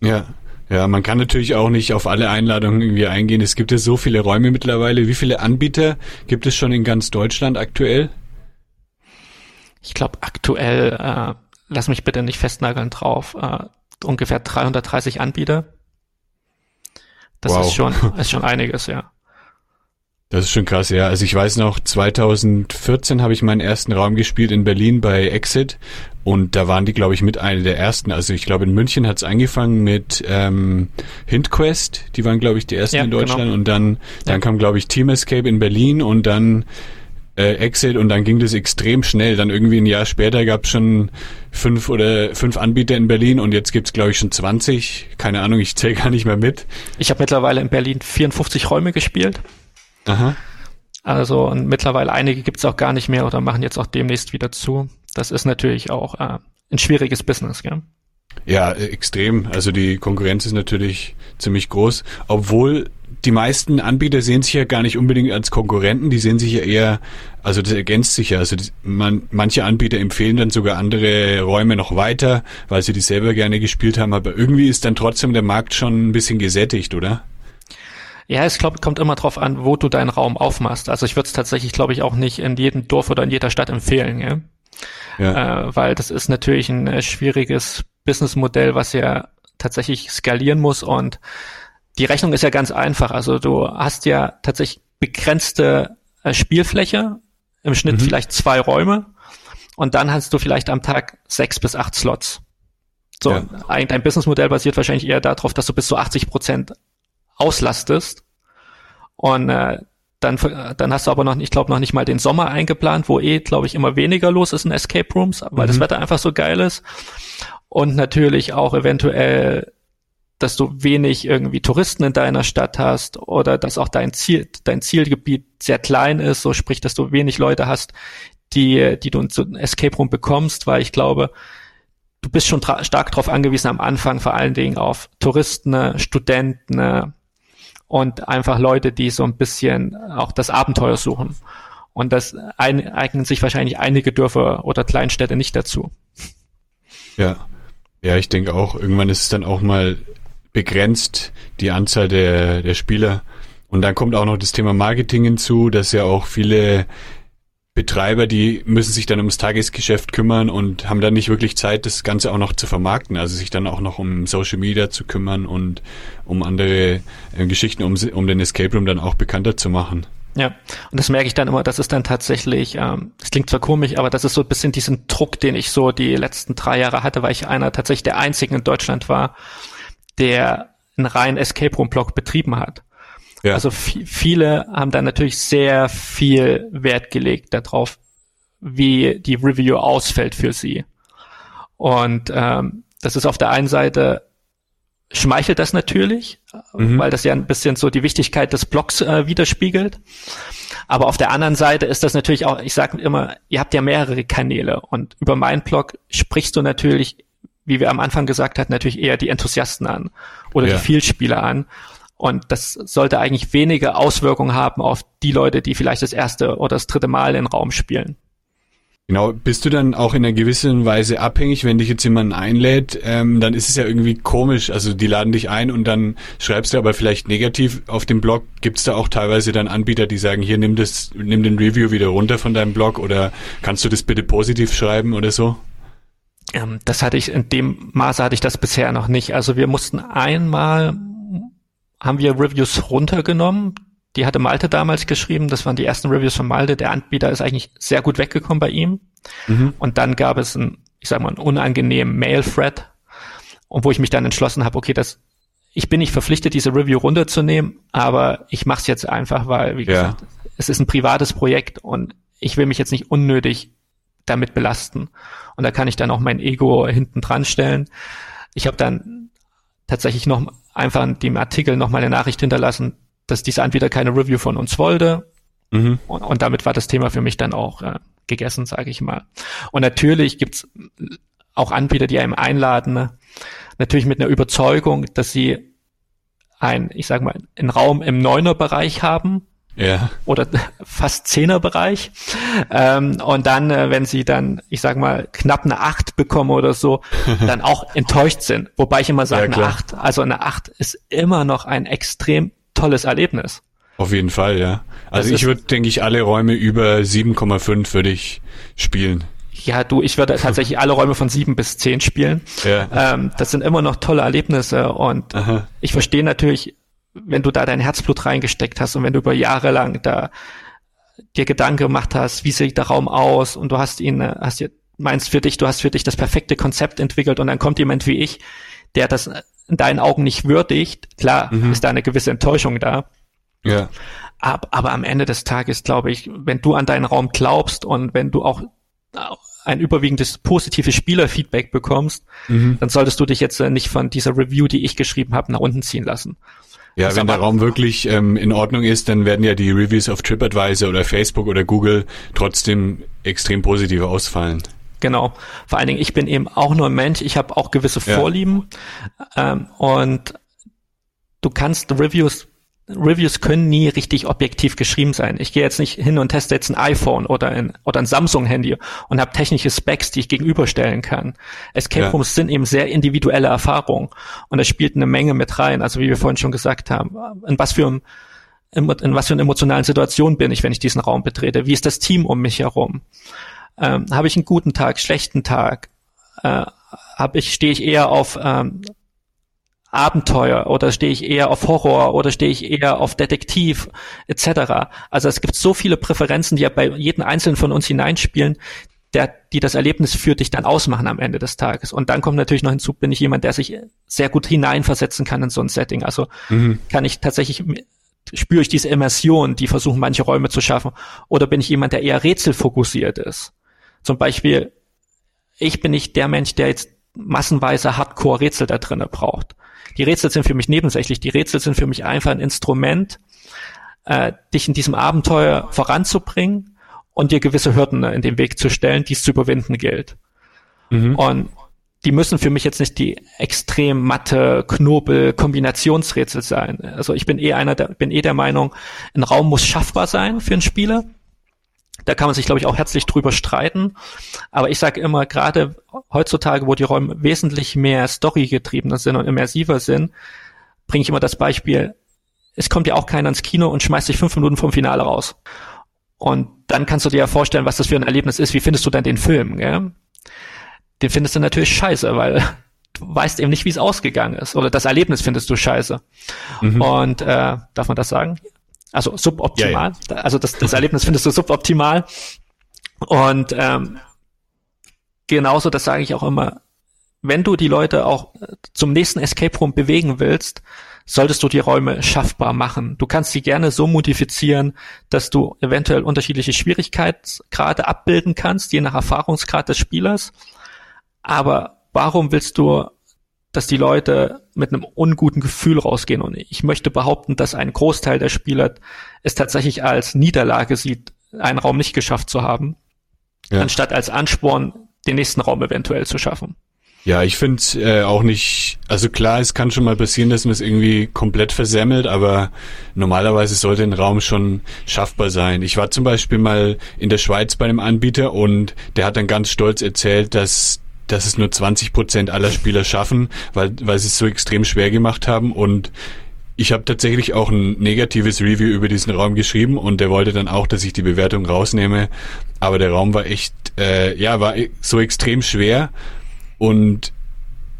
A: Ja, ja, man kann natürlich auch nicht auf alle Einladungen irgendwie eingehen. Es gibt ja so viele Räume mittlerweile. Wie viele Anbieter gibt es schon in ganz Deutschland aktuell?
B: Ich glaube aktuell, äh, lass mich bitte nicht festnageln drauf, äh, ungefähr 330 Anbieter. Das wow. ist schon, ist schon einiges, ja.
A: Das ist schon krass, ja. Also ich weiß noch, 2014 habe ich meinen ersten Raum gespielt in Berlin bei Exit und da waren die, glaube ich, mit einer der ersten. Also ich glaube, in München hat es angefangen mit ähm, HintQuest, die waren, glaube ich, die ersten ja, in Deutschland genau. und dann, dann ja. kam, glaube ich, Team Escape in Berlin und dann äh, Exit und dann ging das extrem schnell. Dann irgendwie ein Jahr später gab es schon fünf oder fünf Anbieter in Berlin und jetzt gibt's glaube ich schon 20. Keine Ahnung, ich zähle gar nicht mehr mit.
B: Ich habe mittlerweile in Berlin 54 Räume gespielt. Aha. Also und mittlerweile einige gibt's auch gar nicht mehr oder machen jetzt auch demnächst wieder zu. Das ist natürlich auch äh, ein schwieriges Business, gell?
A: Ja, extrem. Also die Konkurrenz ist natürlich ziemlich groß, obwohl die meisten Anbieter sehen sich ja gar nicht unbedingt als Konkurrenten, die sehen sich ja eher, also das ergänzt sich ja. Also das, man, manche Anbieter empfehlen dann sogar andere Räume noch weiter, weil sie die selber gerne gespielt haben, aber irgendwie ist dann trotzdem der Markt schon ein bisschen gesättigt, oder?
B: Ja, es glaub, kommt immer drauf an, wo du deinen Raum aufmachst. Also ich würde es tatsächlich, glaube ich, auch nicht in jedem Dorf oder in jeder Stadt empfehlen, ja? Ja. Äh, weil das ist natürlich ein äh, schwieriges Businessmodell, was ja tatsächlich skalieren muss und die Rechnung ist ja ganz einfach. Also du hast ja tatsächlich begrenzte äh, Spielfläche, im Schnitt mhm. vielleicht zwei Räume und dann hast du vielleicht am Tag sechs bis acht Slots. So, ja. dein Businessmodell basiert wahrscheinlich eher darauf, dass du bis zu 80 Prozent auslastest und äh, dann, dann hast du aber noch, ich glaube, noch nicht mal den Sommer eingeplant, wo eh, glaube ich, immer weniger los ist in Escape Rooms, weil mhm. das Wetter einfach so geil ist. Und natürlich auch eventuell, dass du wenig irgendwie Touristen in deiner Stadt hast oder dass auch dein Ziel, dein Zielgebiet sehr klein ist, so sprich, dass du wenig Leute hast, die, die du in so Escape Room bekommst, weil ich glaube, du bist schon stark darauf angewiesen am Anfang vor allen Dingen auf Touristen, Studenten, und einfach Leute, die so ein bisschen auch das Abenteuer suchen. Und das eignen sich wahrscheinlich einige Dörfer oder Kleinstädte nicht dazu.
A: Ja. Ja, ich denke auch, irgendwann ist es dann auch mal begrenzt, die Anzahl der, der Spieler. Und dann kommt auch noch das Thema Marketing hinzu, dass ja auch viele Betreiber, die müssen sich dann ums Tagesgeschäft kümmern und haben dann nicht wirklich Zeit, das Ganze auch noch zu vermarkten, also sich dann auch noch um Social Media zu kümmern und um andere äh, Geschichten, um, um den Escape Room dann auch bekannter zu machen.
B: Ja, und das merke ich dann immer, das ist dann tatsächlich, ähm, das klingt zwar komisch, aber das ist so ein bisschen diesen Druck, den ich so die letzten drei Jahre hatte, weil ich einer tatsächlich der einzigen in Deutschland war, der einen reinen Escape Room Blog betrieben hat. Ja. Also viele haben da natürlich sehr viel Wert gelegt darauf, wie die Review ausfällt für sie. Und ähm, das ist auf der einen Seite schmeichelt das natürlich, mhm. weil das ja ein bisschen so die Wichtigkeit des Blogs äh, widerspiegelt. Aber auf der anderen Seite ist das natürlich auch, ich sage immer, ihr habt ja mehrere Kanäle und über meinen Blog sprichst du natürlich, wie wir am Anfang gesagt hatten, natürlich eher die Enthusiasten an oder ja. die Vielspieler an. Und das sollte eigentlich wenige Auswirkungen haben auf die Leute, die vielleicht das erste oder das dritte Mal in Raum spielen.
A: Genau, bist du dann auch in einer gewissen Weise abhängig, wenn dich jetzt jemand einlädt, ähm, dann ist es ja irgendwie komisch. Also die laden dich ein und dann schreibst du aber vielleicht negativ auf dem Blog. Gibt es da auch teilweise dann Anbieter, die sagen, hier nimm das, nimm den Review wieder runter von deinem Blog oder kannst du das bitte positiv schreiben oder so?
B: Ähm, das hatte ich in dem Maße hatte ich das bisher noch nicht. Also wir mussten einmal haben wir Reviews runtergenommen. Die hatte Malte damals geschrieben. Das waren die ersten Reviews von Malte. Der Anbieter ist eigentlich sehr gut weggekommen bei ihm. Mhm. Und dann gab es ein, ich sag mal, einen unangenehmen Mail-Thread. Und wo ich mich dann entschlossen habe, okay, das, ich bin nicht verpflichtet, diese Review runterzunehmen, aber ich mache es jetzt einfach, weil, wie gesagt, ja. es ist ein privates Projekt und ich will mich jetzt nicht unnötig damit belasten. Und da kann ich dann auch mein Ego hinten dran stellen. Ich habe dann tatsächlich noch einfach in dem Artikel nochmal eine Nachricht hinterlassen, dass dieser Anbieter keine Review von uns wollte. Mhm. Und, und, damit war das Thema für mich dann auch äh, gegessen, sage ich mal. Und natürlich gibt's auch Anbieter, die einem einladen, natürlich mit einer Überzeugung, dass sie ein, ich sage mal, einen Raum im Neuner-Bereich haben. Ja. Oder fast Zehnerbereich. Ähm, und dann, äh, wenn sie dann, ich sag mal, knapp eine Acht bekommen oder so, dann auch enttäuscht sind. Wobei ich immer sage, ja, eine Acht, also eine Acht ist immer noch ein extrem tolles Erlebnis.
A: Auf jeden Fall, ja. Also das ich würde, denke ich, alle Räume über 7,5 würde ich spielen.
B: Ja, du, ich würde tatsächlich alle Räume von sieben bis zehn spielen. Ja. Ähm, das sind immer noch tolle Erlebnisse und Aha. ich verstehe natürlich, wenn du da dein Herzblut reingesteckt hast und wenn du über Jahre lang da dir Gedanken gemacht hast, wie sieht der Raum aus und du hast ihn, äh, hast dir, meinst für dich, du hast für dich das perfekte Konzept entwickelt und dann kommt jemand wie ich, der das in deinen Augen nicht würdigt. Klar, mhm. ist da eine gewisse Enttäuschung da. Ja. Aber, aber am Ende des Tages glaube ich, wenn du an deinen Raum glaubst und wenn du auch ein überwiegendes positives Spielerfeedback bekommst, mhm. dann solltest du dich jetzt äh, nicht von dieser Review, die ich geschrieben habe, nach unten ziehen lassen.
A: Ja, das wenn der Raum wirklich ähm, in Ordnung ist, dann werden ja die Reviews auf TripAdvisor oder Facebook oder Google trotzdem extrem positiv ausfallen.
B: Genau. Vor allen Dingen, ich bin eben auch nur ein Mensch, ich habe auch gewisse ja. Vorlieben ähm, und du kannst Reviews Reviews können nie richtig objektiv geschrieben sein. Ich gehe jetzt nicht hin und teste jetzt ein iPhone oder ein, oder ein Samsung-Handy und habe technische Specs, die ich gegenüberstellen kann. Escape Rooms sind eben sehr individuelle Erfahrungen und das spielt eine Menge mit rein. Also wie wir vorhin schon gesagt haben, in was für ein in, in was für eine emotionalen Situation bin ich, wenn ich diesen Raum betrete? Wie ist das Team um mich herum? Ähm, habe ich einen guten Tag, schlechten Tag? Äh, hab ich, stehe ich eher auf ähm, Abenteuer oder stehe ich eher auf Horror oder stehe ich eher auf Detektiv etc. Also es gibt so viele Präferenzen, die ja bei jedem Einzelnen von uns hineinspielen, der, die das Erlebnis für dich dann ausmachen am Ende des Tages. Und dann kommt natürlich noch hinzu, bin ich jemand, der sich sehr gut hineinversetzen kann in so ein Setting. Also mhm. kann ich tatsächlich spüre ich diese Immersion, die versuchen manche Räume zu schaffen, oder bin ich jemand, der eher rätselfokussiert ist? Zum Beispiel, ich bin nicht der Mensch, der jetzt massenweise Hardcore-Rätsel da drinnen braucht. Die Rätsel sind für mich nebensächlich. Die Rätsel sind für mich einfach ein Instrument, äh, dich in diesem Abenteuer voranzubringen und dir gewisse Hürden in den Weg zu stellen, die es zu überwinden gilt. Mhm. Und die müssen für mich jetzt nicht die extrem matte Knobel Kombinationsrätsel sein. Also ich bin eh einer der, bin eh der Meinung, ein Raum muss schaffbar sein für einen Spieler. Da kann man sich, glaube ich, auch herzlich drüber streiten. Aber ich sage immer, gerade heutzutage, wo die Räume wesentlich mehr storygetriebener sind und immersiver sind, bringe ich immer das Beispiel, es kommt ja auch keiner ins Kino und schmeißt sich fünf Minuten vom Finale raus. Und dann kannst du dir ja vorstellen, was das für ein Erlebnis ist. Wie findest du denn den Film? Gell? Den findest du natürlich scheiße, weil du weißt eben nicht, wie es ausgegangen ist. Oder das Erlebnis findest du scheiße. Mhm. Und äh, darf man das sagen? Also suboptimal. Ja, ja. Also das, das Erlebnis findest du suboptimal. Und ähm, genauso, das sage ich auch immer, wenn du die Leute auch zum nächsten Escape Room bewegen willst, solltest du die Räume schaffbar machen. Du kannst sie gerne so modifizieren, dass du eventuell unterschiedliche Schwierigkeitsgrade abbilden kannst, je nach Erfahrungsgrad des Spielers. Aber warum willst du dass die Leute mit einem unguten Gefühl rausgehen. Und ich möchte behaupten, dass ein Großteil der Spieler es tatsächlich als Niederlage sieht, einen Raum nicht geschafft zu haben, ja. anstatt als Ansporn, den nächsten Raum eventuell zu schaffen.
A: Ja, ich finde äh, auch nicht, also klar, es kann schon mal passieren, dass man es irgendwie komplett versemmelt, aber normalerweise sollte ein Raum schon schaffbar sein. Ich war zum Beispiel mal in der Schweiz bei einem Anbieter und der hat dann ganz stolz erzählt, dass dass es nur 20 Prozent aller Spieler schaffen, weil, weil sie es so extrem schwer gemacht haben und ich habe tatsächlich auch ein negatives Review über diesen Raum geschrieben und der wollte dann auch, dass ich die Bewertung rausnehme. Aber der Raum war echt, äh, ja, war so extrem schwer und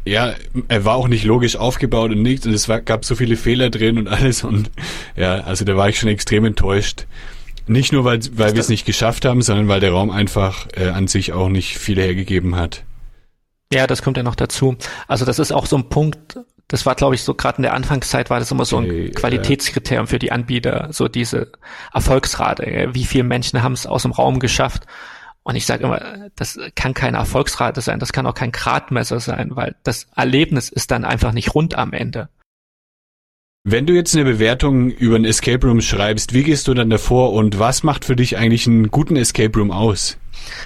A: ja, er war auch nicht logisch aufgebaut und nichts und es war, gab so viele Fehler drin und alles und ja, also da war ich schon extrem enttäuscht. Nicht nur, weil, weil wir es nicht geschafft haben, sondern weil der Raum einfach äh, an sich auch nicht viel hergegeben hat.
B: Ja, das kommt ja noch dazu. Also das ist auch so ein Punkt, das war, glaube ich, so gerade in der Anfangszeit war das immer so ein okay, Qualitätskriterium für die Anbieter, so diese Erfolgsrate. Wie viele Menschen haben es aus dem Raum geschafft? Und ich sage immer, das kann keine Erfolgsrate sein, das kann auch kein Gradmesser sein, weil das Erlebnis ist dann einfach nicht rund am Ende.
A: Wenn du jetzt eine Bewertung über ein Escape Room schreibst, wie gehst du dann davor und was macht für dich eigentlich einen guten Escape Room aus?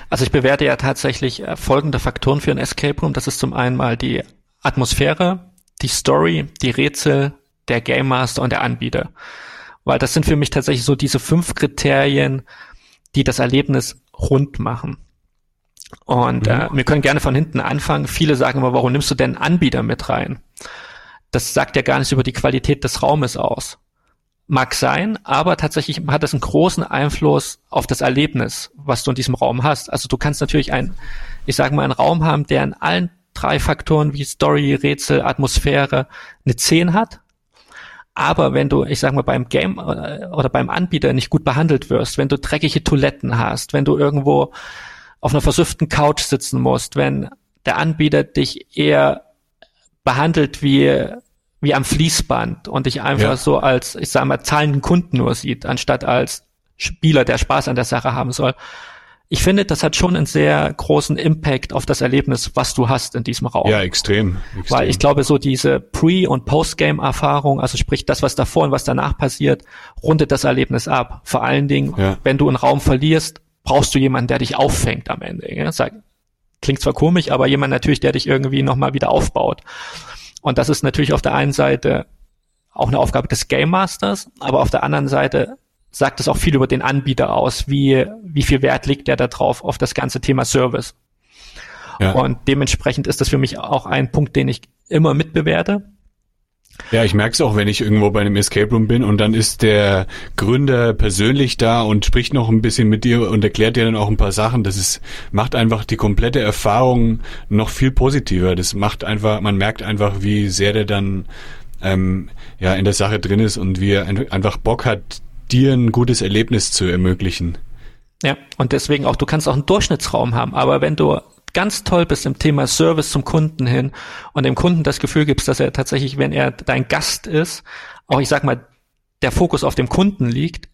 B: Also ich bewerte ja tatsächlich äh, folgende Faktoren für ein Escape Room. Das ist zum einen mal die Atmosphäre, die Story, die Rätsel, der Game Master und der Anbieter. Weil das sind für mich tatsächlich so diese fünf Kriterien, die das Erlebnis rund machen. Und mhm. äh, wir können gerne von hinten anfangen. Viele sagen immer, warum nimmst du denn Anbieter mit rein? Das sagt ja gar nichts über die Qualität des Raumes aus. Mag sein, aber tatsächlich hat das einen großen Einfluss auf das Erlebnis, was du in diesem Raum hast. Also du kannst natürlich ein, ich sage mal, einen Raum haben, der in allen drei Faktoren wie Story, Rätsel, Atmosphäre eine 10 hat. Aber wenn du, ich sag mal, beim Game äh, oder beim Anbieter nicht gut behandelt wirst, wenn du dreckige Toiletten hast, wenn du irgendwo auf einer versüfften Couch sitzen musst, wenn der Anbieter dich eher behandelt wie, wie am Fließband und dich einfach ja. so als, ich sag mal, zahlenden Kunden nur sieht, anstatt als Spieler, der Spaß an der Sache haben soll. Ich finde, das hat schon einen sehr großen Impact auf das Erlebnis, was du hast in diesem Raum.
A: Ja, extrem. extrem.
B: Weil ich glaube, so diese Pre- und Postgame-Erfahrung, also sprich das, was davor und was danach passiert, rundet das Erlebnis ab. Vor allen Dingen, ja. wenn du einen Raum verlierst, brauchst du jemanden, der dich auffängt am Ende. Ja? Sag, klingt zwar komisch, aber jemand natürlich, der dich irgendwie nochmal wieder aufbaut. Und das ist natürlich auf der einen Seite auch eine Aufgabe des Game Masters, aber auf der anderen Seite sagt es auch viel über den Anbieter aus, wie, wie viel Wert legt der da drauf auf das ganze Thema Service. Ja. Und dementsprechend ist das für mich auch ein Punkt, den ich immer mitbewerte.
A: Ja, ich merke es auch, wenn ich irgendwo bei einem Escape Room bin und dann ist der Gründer persönlich da und spricht noch ein bisschen mit dir und erklärt dir dann auch ein paar Sachen. Das ist, macht einfach die komplette Erfahrung noch viel positiver. Das macht einfach, man merkt einfach, wie sehr der dann ähm, ja in der Sache drin ist und wie er einfach Bock hat, dir ein gutes Erlebnis zu ermöglichen.
B: Ja, und deswegen auch, du kannst auch einen Durchschnittsraum haben, aber wenn du ganz toll bist im Thema Service zum Kunden hin und dem Kunden das Gefühl gibst, dass er tatsächlich, wenn er dein Gast ist, auch ich sag mal, der Fokus auf dem Kunden liegt,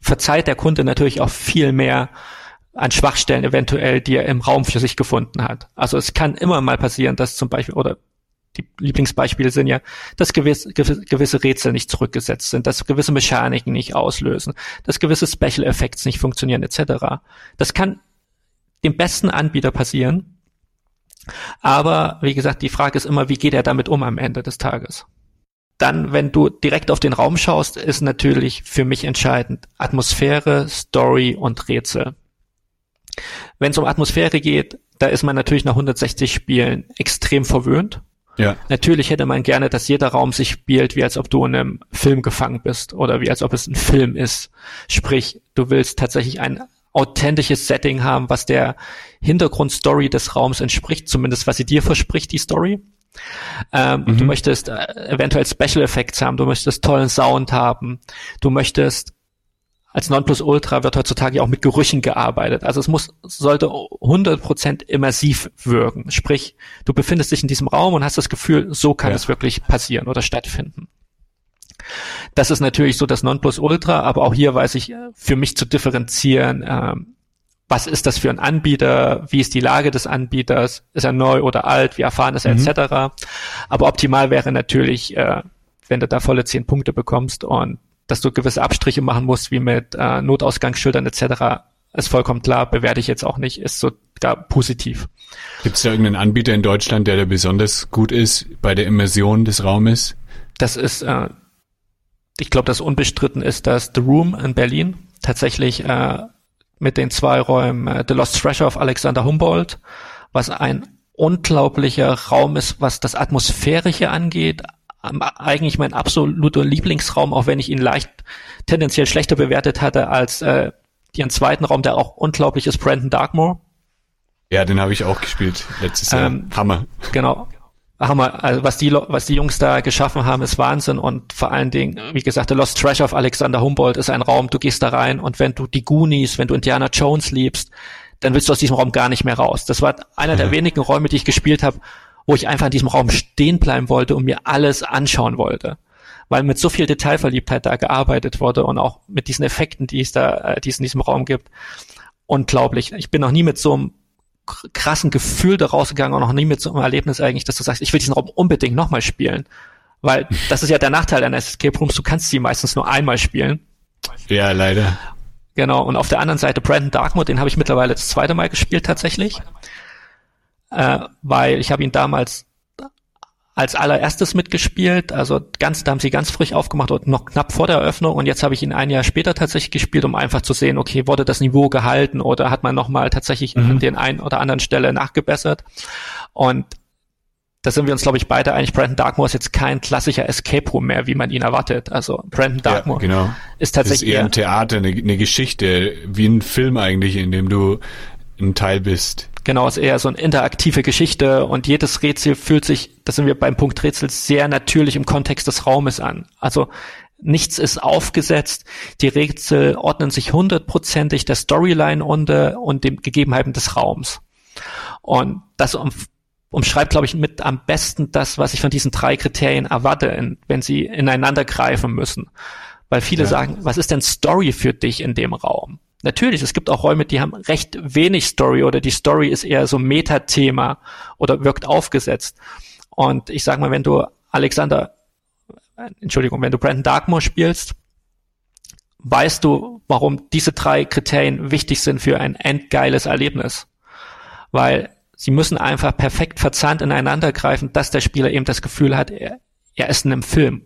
B: verzeiht der Kunde natürlich auch viel mehr an Schwachstellen eventuell, die er im Raum für sich gefunden hat. Also es kann immer mal passieren, dass zum Beispiel, oder die Lieblingsbeispiele sind ja, dass gewisse, gewisse Rätsel nicht zurückgesetzt sind, dass gewisse Mechaniken nicht auslösen, dass gewisse Special Effects nicht funktionieren, etc. Das kann dem besten Anbieter passieren. Aber wie gesagt, die Frage ist immer, wie geht er damit um am Ende des Tages? Dann, wenn du direkt auf den Raum schaust, ist natürlich für mich entscheidend Atmosphäre, Story und Rätsel. Wenn es um Atmosphäre geht, da ist man natürlich nach 160 Spielen extrem verwöhnt. Ja. Natürlich hätte man gerne, dass jeder Raum sich spielt, wie als ob du in einem Film gefangen bist oder wie als ob es ein Film ist. Sprich, du willst tatsächlich ein authentisches Setting haben, was der Hintergrundstory des Raums entspricht, zumindest was sie dir verspricht, die Story. Ähm, mhm. Du möchtest äh, eventuell Special Effects haben, du möchtest tollen Sound haben, du möchtest als Nonplusultra wird heutzutage auch mit Gerüchen gearbeitet. Also es muss, sollte 100% immersiv wirken. Sprich, du befindest dich in diesem Raum und hast das Gefühl, so kann ja. es wirklich passieren oder stattfinden. Das ist natürlich so das Nonplusultra, aber auch hier weiß ich äh, für mich zu differenzieren, ähm, was ist das für ein Anbieter, wie ist die Lage des Anbieters, ist er neu oder alt, wie erfahren ist er, mhm. etc. Aber optimal wäre natürlich, äh, wenn du da volle zehn Punkte bekommst und dass du gewisse Abstriche machen musst, wie mit äh, Notausgangsschildern etc., ist vollkommen klar, bewerte ich jetzt auch nicht, ist sogar positiv.
A: Gibt es da irgendeinen Anbieter in Deutschland, der da besonders gut ist bei der Immersion des Raumes?
B: Das ist äh, ich glaube, das unbestritten ist, dass The Room in Berlin tatsächlich äh, mit den zwei Räumen äh, The Lost Treasure of Alexander Humboldt, was ein unglaublicher Raum ist, was das Atmosphärische angeht, eigentlich mein absoluter Lieblingsraum, auch wenn ich ihn leicht tendenziell schlechter bewertet hatte als äh, ihren zweiten Raum, der auch unglaublich ist, Brandon Darkmoor.
A: Ja, den habe ich auch gespielt letztes Jahr. Ähm, Hammer.
B: Genau. Hammer, also was die, was die Jungs da geschaffen haben, ist Wahnsinn und vor allen Dingen, wie gesagt, der Lost Treasure of Alexander Humboldt ist ein Raum, du gehst da rein und wenn du die Goonies, wenn du Indiana Jones liebst, dann willst du aus diesem Raum gar nicht mehr raus. Das war einer der wenigen Räume, die ich gespielt habe, wo ich einfach in diesem Raum stehen bleiben wollte und mir alles anschauen wollte. Weil mit so viel Detailverliebtheit da gearbeitet wurde und auch mit diesen Effekten, die es da, äh, die es in diesem Raum gibt. Unglaublich. Ich bin noch nie mit so einem krassen Gefühl da rausgegangen und noch nie mit so einem Erlebnis eigentlich, dass du sagst, ich will diesen Raum unbedingt nochmal spielen. Weil das ist ja der Nachteil an Escape Rooms, du kannst sie meistens nur einmal spielen.
A: Ja, leider.
B: Genau, und auf der anderen Seite Brandon Darkmoor, den habe ich mittlerweile das zweite Mal gespielt tatsächlich. Äh, weil ich habe ihn damals als allererstes mitgespielt, also ganz, da haben sie ganz frisch aufgemacht und noch knapp vor der Eröffnung und jetzt habe ich ihn ein Jahr später tatsächlich gespielt, um einfach zu sehen, okay, wurde das Niveau gehalten oder hat man nochmal tatsächlich mhm. an den einen oder anderen Stelle nachgebessert und da sind wir uns, glaube ich, beide eigentlich, Brandon Darkmoor ist jetzt kein klassischer Escape Room mehr, wie man ihn erwartet. Also Brandon Darkmoor
A: ja, genau.
B: ist tatsächlich
A: ist eher ein Theater, eine, eine Geschichte, wie ein Film eigentlich, in dem du ein Teil bist.
B: Genau, ist eher so eine interaktive Geschichte und jedes Rätsel fühlt sich, das sind wir beim Punkt Rätsel, sehr natürlich im Kontext des Raumes an. Also nichts ist aufgesetzt, die Rätsel ordnen sich hundertprozentig der Storyline unter und den Gegebenheiten des Raums. Und das um, umschreibt, glaube ich, mit am besten das, was ich von diesen drei Kriterien erwarte, wenn sie ineinander greifen müssen. Weil viele ja. sagen, was ist denn Story für dich in dem Raum? Natürlich, es gibt auch Räume, die haben recht wenig Story oder die Story ist eher so Metathema oder wirkt aufgesetzt. Und ich sag mal, wenn du Alexander, Entschuldigung, wenn du Brandon Darkmoor spielst, weißt du, warum diese drei Kriterien wichtig sind für ein endgeiles Erlebnis. Weil sie müssen einfach perfekt verzahnt ineinander greifen, dass der Spieler eben das Gefühl hat, er, er ist in einem Film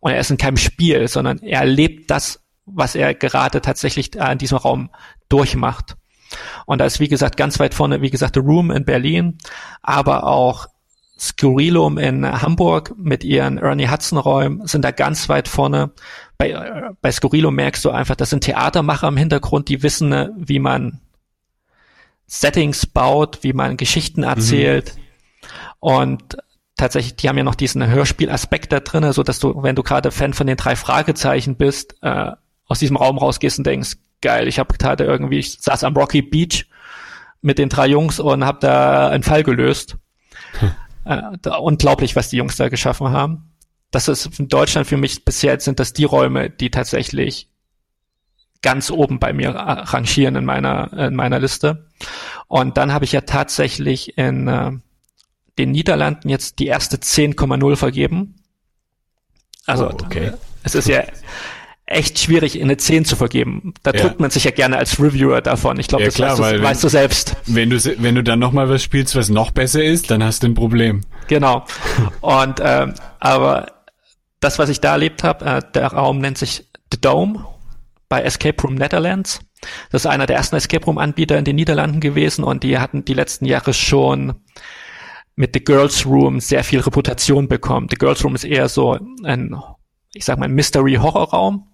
B: und er ist in keinem Spiel, sondern er erlebt das, was er gerade tatsächlich in diesem Raum durchmacht. Und da ist, wie gesagt, ganz weit vorne, wie gesagt, The Room in Berlin, aber auch Scurilum in Hamburg mit ihren Ernie Hudson Räumen sind da ganz weit vorne. Bei, bei Scurilum merkst du einfach, das sind Theatermacher im Hintergrund, die wissen, wie man Settings baut, wie man Geschichten erzählt. Mhm. Und tatsächlich, die haben ja noch diesen Hörspielaspekt da drin, so dass du, wenn du gerade Fan von den drei Fragezeichen bist, äh, aus diesem Raum rausgehst und denkst, geil, ich habe gerade irgendwie, ich saß am Rocky Beach mit den drei Jungs und habe da einen Fall gelöst. Hm. Äh, unglaublich, was die Jungs da geschaffen haben. Das ist in Deutschland für mich bisher sind das die Räume, die tatsächlich ganz oben bei mir rangieren in meiner in meiner Liste. Und dann habe ich ja tatsächlich in äh, den Niederlanden jetzt die erste 10,0 vergeben. Also oh, okay. es ist ja echt schwierig, in eine 10 zu vergeben. Da ja. drückt man sich ja gerne als Reviewer davon. Ich glaube, ja, das klar, weißt, du, weißt du selbst.
A: Wenn du, wenn du dann nochmal was spielst, was noch besser ist, dann hast du ein Problem.
B: Genau. Und ähm, aber das, was ich da erlebt habe, äh, der Raum nennt sich The Dome bei Escape Room Netherlands. Das ist einer der ersten Escape Room Anbieter in den Niederlanden gewesen und die hatten die letzten Jahre schon mit The Girls Room sehr viel Reputation bekommen. The Girls Room ist eher so ein, ich sag mal, Mystery-Horror-Raum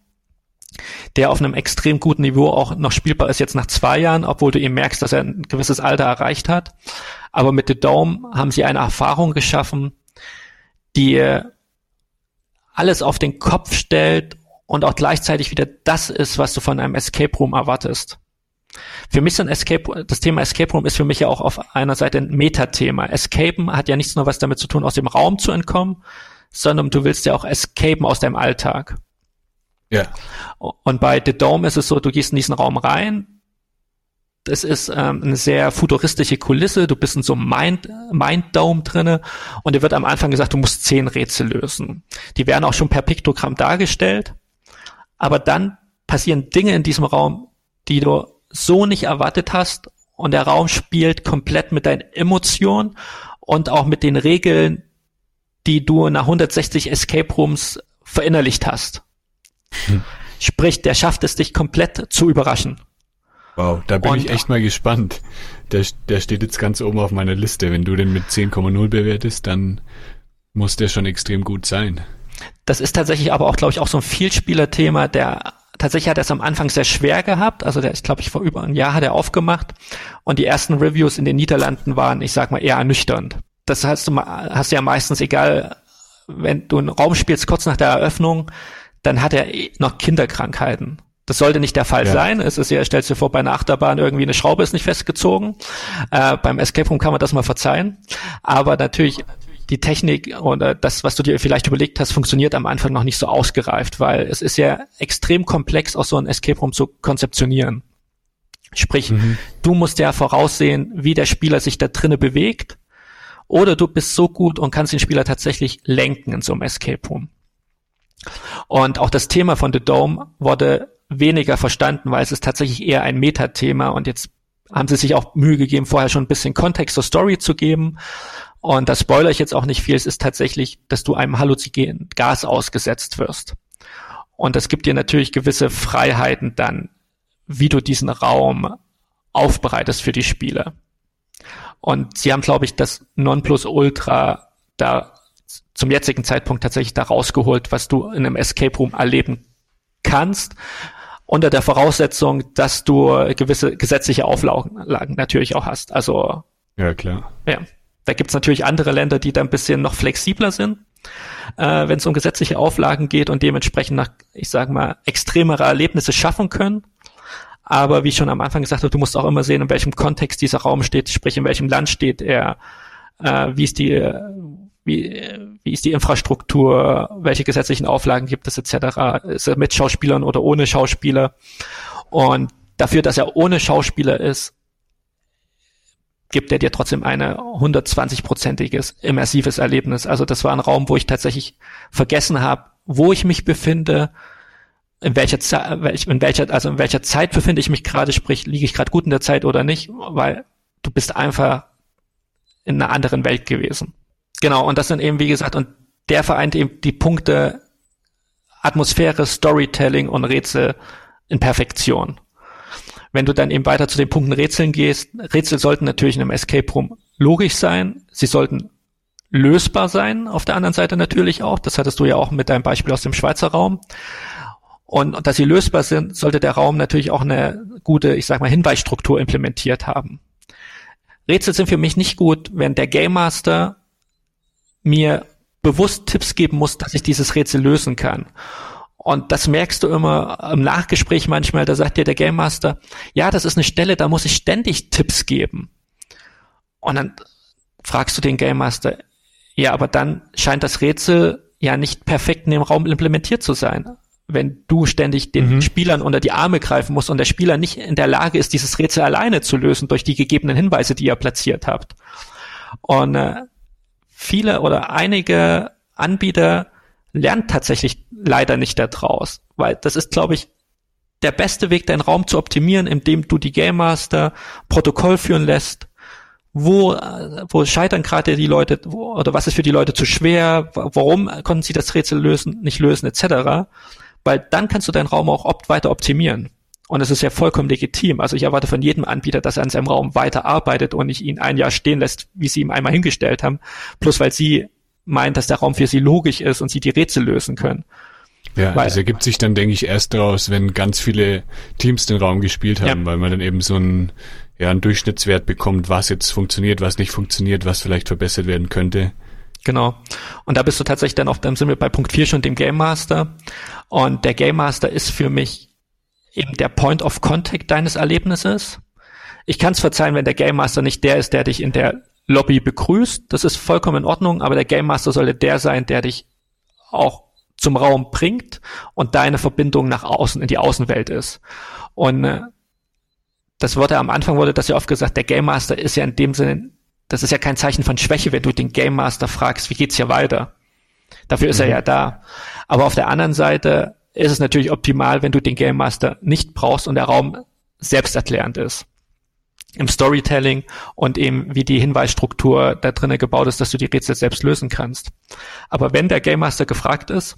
B: der auf einem extrem guten Niveau auch noch spielbar ist jetzt nach zwei Jahren, obwohl du eben merkst, dass er ein gewisses Alter erreicht hat. Aber mit The Dome haben sie eine Erfahrung geschaffen, die alles auf den Kopf stellt und auch gleichzeitig wieder das ist, was du von einem Escape Room erwartest. Für mich sind Escape, das Thema Escape Room ist für mich ja auch auf einer Seite ein Metathema. Escapen hat ja nichts nur was damit zu tun, aus dem Raum zu entkommen, sondern du willst ja auch escapen aus deinem Alltag. Ja. Und bei The Dome ist es so, du gehst in diesen Raum rein, das ist ähm, eine sehr futuristische Kulisse. Du bist in so einem Mind, Mind Dome drinne und dir wird am Anfang gesagt, du musst zehn Rätsel lösen. Die werden auch schon per Piktogramm dargestellt, aber dann passieren Dinge in diesem Raum, die du so nicht erwartet hast und der Raum spielt komplett mit deinen Emotionen und auch mit den Regeln, die du nach 160 Escape Rooms verinnerlicht hast. Hm. Sprich, der schafft es, dich komplett zu überraschen.
A: Wow, da bin Und, ich echt mal gespannt. Der, der steht jetzt ganz oben auf meiner Liste. Wenn du den mit 10,0 bewertest, dann muss der schon extrem gut sein.
B: Das ist tatsächlich aber auch, glaube ich, auch so ein Vielspieler-Thema, der tatsächlich hat er es am Anfang sehr schwer gehabt. Also der ist, glaube ich, vor über einem Jahr hat er aufgemacht. Und die ersten Reviews in den Niederlanden waren, ich sag mal, eher ernüchternd. Das heißt, du hast ja meistens, egal, wenn du einen Raum spielst, kurz nach der Eröffnung, dann hat er noch Kinderkrankheiten. Das sollte nicht der Fall ja. sein. Es ist ja, stellst dir vor, bei einer Achterbahn irgendwie eine Schraube ist nicht festgezogen. Äh, beim Escape Room kann man das mal verzeihen. Aber natürlich, die Technik oder das, was du dir vielleicht überlegt hast, funktioniert am Anfang noch nicht so ausgereift, weil es ist ja extrem komplex, auch so ein Escape Room zu konzeptionieren. Sprich, mhm. du musst ja voraussehen, wie der Spieler sich da drinnen bewegt. Oder du bist so gut und kannst den Spieler tatsächlich lenken in so einem Escape Room. Und auch das Thema von The Dome wurde weniger verstanden, weil es ist tatsächlich eher ein Metathema und jetzt haben sie sich auch Mühe gegeben, vorher schon ein bisschen Kontext zur Story zu geben. Und das spoiler ich jetzt auch nicht viel. Es ist tatsächlich, dass du einem halluzinogenen Gas ausgesetzt wirst. Und das gibt dir natürlich gewisse Freiheiten dann, wie du diesen Raum aufbereitest für die Spieler. Und sie haben, glaube ich, das Nonplusultra da zum jetzigen Zeitpunkt tatsächlich da rausgeholt, was du in einem Escape Room erleben kannst, unter der Voraussetzung, dass du gewisse gesetzliche Auflagen natürlich auch hast. Also
A: ja klar.
B: Ja, da gibt's natürlich andere Länder, die da ein bisschen noch flexibler sind, äh, wenn es um gesetzliche Auflagen geht und dementsprechend nach, ich sage mal, extremere Erlebnisse schaffen können. Aber wie ich schon am Anfang gesagt habe, du musst auch immer sehen, in welchem Kontext dieser Raum steht, sprich in welchem Land steht er, äh, wie ist die, wie, wie ist die Infrastruktur, welche gesetzlichen Auflagen gibt es etc. Ist er mit Schauspielern oder ohne Schauspieler? Und dafür, dass er ohne Schauspieler ist, gibt er dir trotzdem eine 120-prozentiges immersives Erlebnis. Also das war ein Raum, wo ich tatsächlich vergessen habe, wo ich mich befinde, in welcher Zeit, in welcher, also in welcher Zeit befinde ich mich gerade, sprich, liege ich gerade gut in der Zeit oder nicht, weil du bist einfach in einer anderen Welt gewesen. Genau, und das sind eben, wie gesagt, und der vereint eben die Punkte Atmosphäre, Storytelling und Rätsel in Perfektion. Wenn du dann eben weiter zu den Punkten Rätseln gehst, Rätsel sollten natürlich in einem Escape Room logisch sein, sie sollten lösbar sein, auf der anderen Seite natürlich auch, das hattest du ja auch mit deinem Beispiel aus dem Schweizer Raum. Und, und dass sie lösbar sind, sollte der Raum natürlich auch eine gute, ich sag mal, Hinweisstruktur implementiert haben. Rätsel sind für mich nicht gut, wenn der Game Master mir bewusst Tipps geben muss, dass ich dieses Rätsel lösen kann. Und das merkst du immer im Nachgespräch manchmal, da sagt dir der Game Master, ja, das ist eine Stelle, da muss ich ständig Tipps geben. Und dann fragst du den Game Master, ja, aber dann scheint das Rätsel ja nicht perfekt in dem Raum implementiert zu sein. Wenn du ständig den mhm. Spielern unter die Arme greifen musst und der Spieler nicht in der Lage ist, dieses Rätsel alleine zu lösen durch die gegebenen Hinweise, die ihr platziert habt. Und äh, viele oder einige Anbieter lernen tatsächlich leider nicht daraus, weil das ist, glaube ich, der beste Weg, deinen Raum zu optimieren, indem du die Game Master Protokoll führen lässt. Wo, wo scheitern gerade die Leute, wo, oder was ist für die Leute zu schwer, warum konnten sie das Rätsel lösen, nicht lösen, etc. Weil dann kannst du deinen Raum auch opt weiter optimieren. Und es ist ja vollkommen legitim. Also ich erwarte von jedem Anbieter, dass er an seinem Raum weiterarbeitet und nicht ihn ein Jahr stehen lässt, wie sie ihm einmal hingestellt haben. Plus weil sie meint, dass der Raum für sie logisch ist und sie die Rätsel lösen können.
A: Ja, weil, das ergibt sich dann, denke ich, erst daraus, wenn ganz viele Teams den Raum gespielt haben, ja. weil man dann eben so einen, ja, einen Durchschnittswert bekommt, was jetzt funktioniert, was nicht funktioniert, was vielleicht verbessert werden könnte.
B: Genau. Und da bist du tatsächlich dann oft, dann sind wir bei Punkt 4 schon dem Game Master. Und der Game Master ist für mich eben der Point of Contact deines Erlebnisses. Ich kann es verzeihen, wenn der Game Master nicht der ist, der dich in der Lobby begrüßt. Das ist vollkommen in Ordnung, aber der Game Master sollte der sein, der dich auch zum Raum bringt und deine Verbindung nach außen in die Außenwelt ist. Und äh, das wurde am Anfang wurde das ja oft gesagt, der Game Master ist ja in dem Sinne, das ist ja kein Zeichen von Schwäche, wenn du den Game Master fragst, wie geht's hier weiter? Dafür ist mhm. er ja da. Aber auf der anderen Seite ist es natürlich optimal, wenn du den Game Master nicht brauchst und der Raum selbsterklärend ist. Im Storytelling und eben wie die Hinweisstruktur da drinnen gebaut ist, dass du die Rätsel selbst lösen kannst. Aber wenn der Game Master gefragt ist,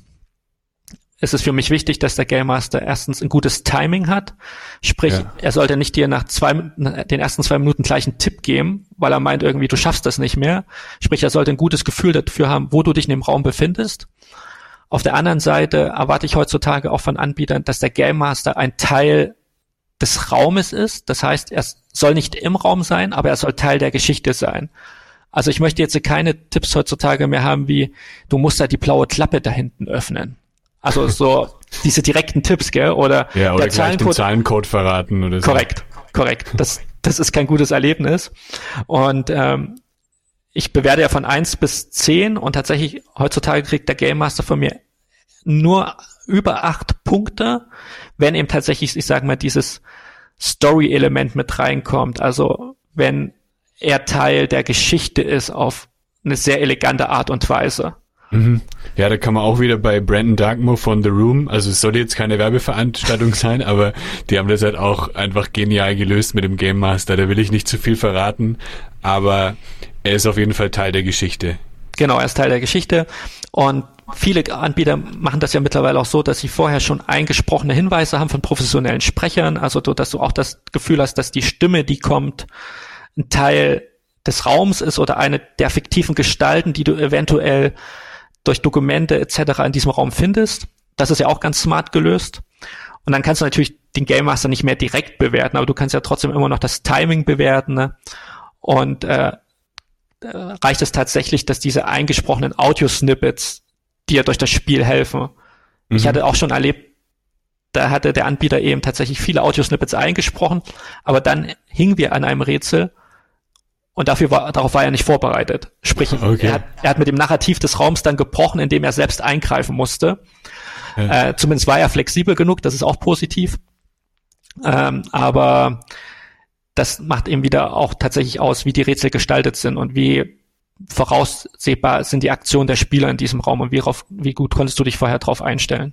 B: ist es für mich wichtig, dass der Game Master erstens ein gutes Timing hat. Sprich, ja. er sollte nicht dir nach zwei, den ersten zwei Minuten gleich einen Tipp geben, weil er meint irgendwie, du schaffst das nicht mehr. Sprich, er sollte ein gutes Gefühl dafür haben, wo du dich in dem Raum befindest. Auf der anderen Seite erwarte ich heutzutage auch von Anbietern, dass der Game Master ein Teil des Raumes ist. Das heißt, er soll nicht im Raum sein, aber er soll Teil der Geschichte sein. Also ich möchte jetzt keine Tipps heutzutage mehr haben wie, du musst da die blaue Klappe da hinten öffnen. Also so diese direkten Tipps, gell? Oder,
A: ja, oder der Zahlencode, den Zahlencode verraten oder
B: so. Korrekt, korrekt. Das, das ist kein gutes Erlebnis. Und ähm, ich bewerte ja von eins bis zehn und tatsächlich heutzutage kriegt der Game Master von mir nur über acht Punkte, wenn eben tatsächlich, ich sage mal, dieses Story-Element mit reinkommt. Also wenn er Teil der Geschichte ist auf eine sehr elegante Art und Weise.
A: Mhm. Ja, da kann man auch wieder bei Brandon Darkmoor von The Room, also es soll jetzt keine Werbeveranstaltung sein, aber die haben das halt auch einfach genial gelöst mit dem Game Master. Da will ich nicht zu viel verraten, aber er ist auf jeden Fall Teil der Geschichte.
B: Genau, er ist Teil der Geschichte und viele Anbieter machen das ja mittlerweile auch so, dass sie vorher schon eingesprochene Hinweise haben von professionellen Sprechern, also dass du auch das Gefühl hast, dass die Stimme, die kommt, ein Teil des Raums ist oder eine der fiktiven Gestalten, die du eventuell durch Dokumente etc. in diesem Raum findest. Das ist ja auch ganz smart gelöst. Und dann kannst du natürlich den Game Master nicht mehr direkt bewerten, aber du kannst ja trotzdem immer noch das Timing bewerten. Ne? Und äh reicht es tatsächlich, dass diese eingesprochenen Audio-Snippets dir durch das Spiel helfen. Mhm. Ich hatte auch schon erlebt, da hatte der Anbieter eben tatsächlich viele Audio-Snippets eingesprochen, aber dann hingen wir an einem Rätsel und dafür war, darauf war er nicht vorbereitet. Sprich, okay. er, hat, er hat mit dem Narrativ des Raums dann gebrochen, indem er selbst eingreifen musste. Ja. Äh, zumindest war er flexibel genug, das ist auch positiv. Ähm, aber das macht eben wieder auch tatsächlich aus, wie die Rätsel gestaltet sind und wie voraussehbar sind die Aktionen der Spieler in diesem Raum und wie, rauf, wie gut konntest du dich vorher drauf einstellen.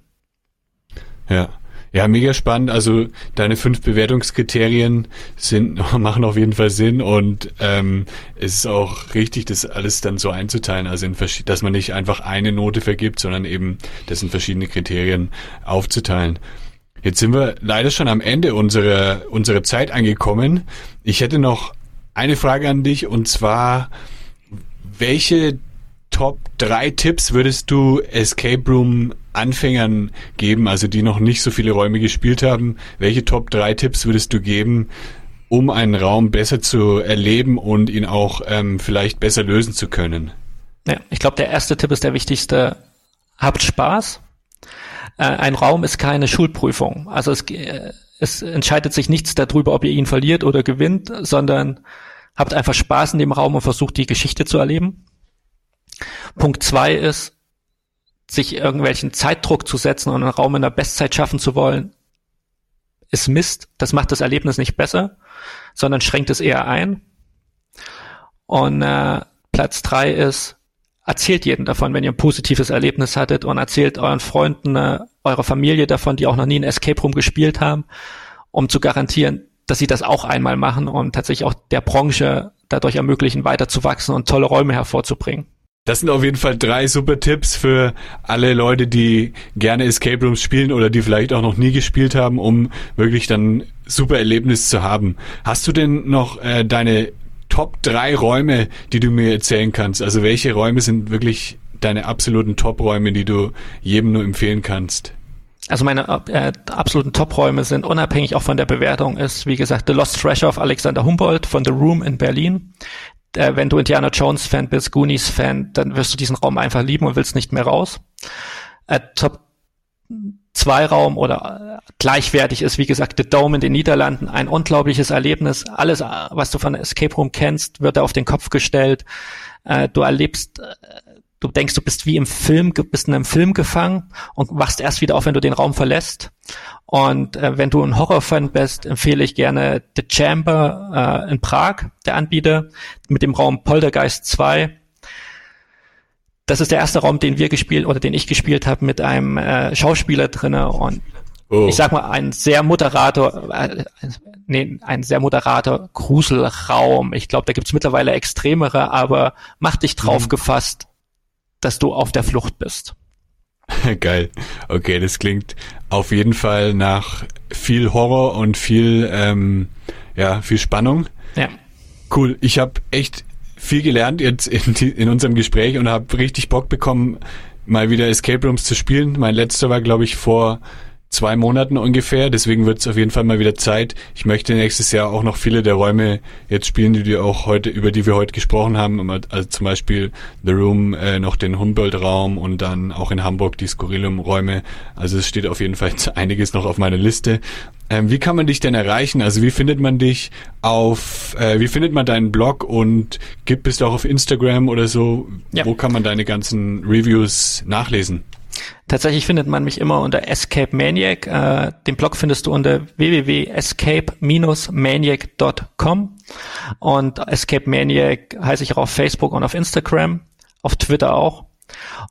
A: Ja. Ja, mega spannend. Also deine fünf Bewertungskriterien sind machen auf jeden Fall Sinn und ähm, es ist auch richtig, das alles dann so einzuteilen, also in, dass man nicht einfach eine Note vergibt, sondern eben das in verschiedene Kriterien aufzuteilen. Jetzt sind wir leider schon am Ende unserer unserer Zeit angekommen. Ich hätte noch eine Frage an dich und zwar welche Top drei Tipps würdest du Escape Room Anfängern geben, also die noch nicht so viele Räume gespielt haben? Welche Top drei Tipps würdest du geben, um einen Raum besser zu erleben und ihn auch ähm, vielleicht besser lösen zu können?
B: Ja, ich glaube, der erste Tipp ist der wichtigste. Habt Spaß. Äh, ein Raum ist keine Schulprüfung. Also es, äh, es entscheidet sich nichts darüber, ob ihr ihn verliert oder gewinnt, sondern habt einfach Spaß in dem Raum und versucht die Geschichte zu erleben. Punkt zwei ist, sich irgendwelchen Zeitdruck zu setzen und einen Raum in der Bestzeit schaffen zu wollen, ist Mist. Das macht das Erlebnis nicht besser, sondern schränkt es eher ein. Und äh, Platz drei ist, erzählt jedem davon, wenn ihr ein positives Erlebnis hattet und erzählt euren Freunden, äh, eurer Familie davon, die auch noch nie ein Escape Room gespielt haben, um zu garantieren, dass sie das auch einmal machen und tatsächlich auch der Branche dadurch ermöglichen, weiterzuwachsen und tolle Räume hervorzubringen.
A: Das sind auf jeden Fall drei super Tipps für alle Leute, die gerne Escape Rooms spielen oder die vielleicht auch noch nie gespielt haben, um wirklich dann super Erlebnis zu haben. Hast du denn noch äh, deine Top drei Räume, die du mir erzählen kannst? Also welche Räume sind wirklich deine absoluten Top-Räume, die du jedem nur empfehlen kannst?
B: Also meine äh, absoluten Top-Räume sind unabhängig auch von der Bewertung ist, wie gesagt, The Lost Treasure of Alexander Humboldt von The Room in Berlin äh, wenn du Indiana Jones Fan bist, Goonies Fan, dann wirst du diesen Raum einfach lieben und willst nicht mehr raus. Äh, Top 2 Raum oder äh, gleichwertig ist, wie gesagt, The Dome in den Niederlanden. Ein unglaubliches Erlebnis. Alles, äh, was du von Escape Room kennst, wird da auf den Kopf gestellt. Äh, du erlebst du denkst, du bist wie im Film, bist in einem Film gefangen und wachst erst wieder auf, wenn du den Raum verlässt. Und äh, wenn du ein Horrorfan bist, empfehle ich gerne The Chamber äh, in Prag, der Anbieter, mit dem Raum Poltergeist 2. Das ist der erste Raum, den wir gespielt oder den ich gespielt habe mit einem äh, Schauspieler drinne und oh. ich sag mal ein sehr moderater, äh, nee, ein sehr moderater Gruselraum. Ich glaube, da gibt's mittlerweile extremere, aber mach dich drauf mhm. gefasst, dass du auf der Flucht bist.
A: Geil. Okay, das klingt auf jeden Fall nach viel Horror und viel, ähm, ja, viel Spannung.
B: Ja.
A: Cool. Ich habe echt viel gelernt jetzt in, in unserem Gespräch und habe richtig Bock bekommen, mal wieder Escape Rooms zu spielen. Mein letzter war, glaube ich, vor zwei Monaten ungefähr. Deswegen wird es auf jeden Fall mal wieder Zeit. Ich möchte nächstes Jahr auch noch viele der Räume jetzt spielen, die wir auch heute, über die wir heute gesprochen haben. Also zum Beispiel The Room, äh, noch den Humboldt-Raum und dann auch in Hamburg die Skurrilum-Räume. Also es steht auf jeden Fall einiges noch auf meiner Liste. Ähm, wie kann man dich denn erreichen? Also wie findet man dich auf, äh, wie findet man deinen Blog und gibt bist du auch auf Instagram oder so? Ja. Wo kann man deine ganzen Reviews nachlesen?
B: Tatsächlich findet man mich immer unter Escape Maniac. Äh, den Blog findest du unter www.escape-maniac.com und Escape Maniac heiße ich auch auf Facebook und auf Instagram, auf Twitter auch.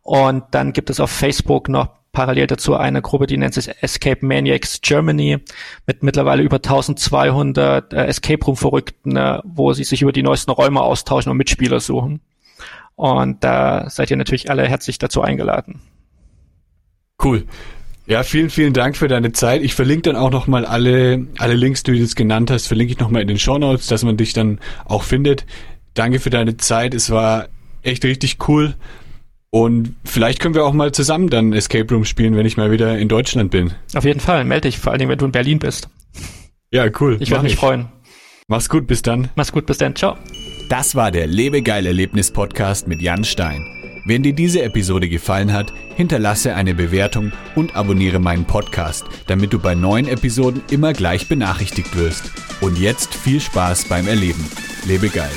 B: Und dann gibt es auf Facebook noch parallel dazu eine Gruppe, die nennt sich Escape Maniacs Germany mit mittlerweile über 1200 äh, Escape Room Verrückten, äh, wo sie sich über die neuesten Räume austauschen und Mitspieler suchen. Und da seid ihr natürlich alle herzlich dazu eingeladen.
A: Cool. Ja, vielen, vielen Dank für deine Zeit. Ich verlinke dann auch nochmal alle, alle Links, die du jetzt genannt hast, verlinke ich nochmal in den Show Notes, dass man dich dann auch findet. Danke für deine Zeit. Es war echt richtig cool. Und vielleicht können wir auch mal zusammen dann Escape Room spielen, wenn ich mal wieder in Deutschland bin.
B: Auf jeden Fall, melde dich, vor allem wenn du in Berlin bist.
A: Ja, cool.
B: Ich würde mich freuen.
A: Mach's gut, bis dann.
B: Mach's gut, bis dann. Ciao.
A: Das war der Lebegeil-Erlebnis-Podcast mit Jan Stein. Wenn dir diese Episode gefallen hat, hinterlasse eine Bewertung und abonniere meinen Podcast, damit du bei neuen Episoden immer gleich benachrichtigt wirst. Und jetzt viel Spaß beim Erleben. Lebe geil.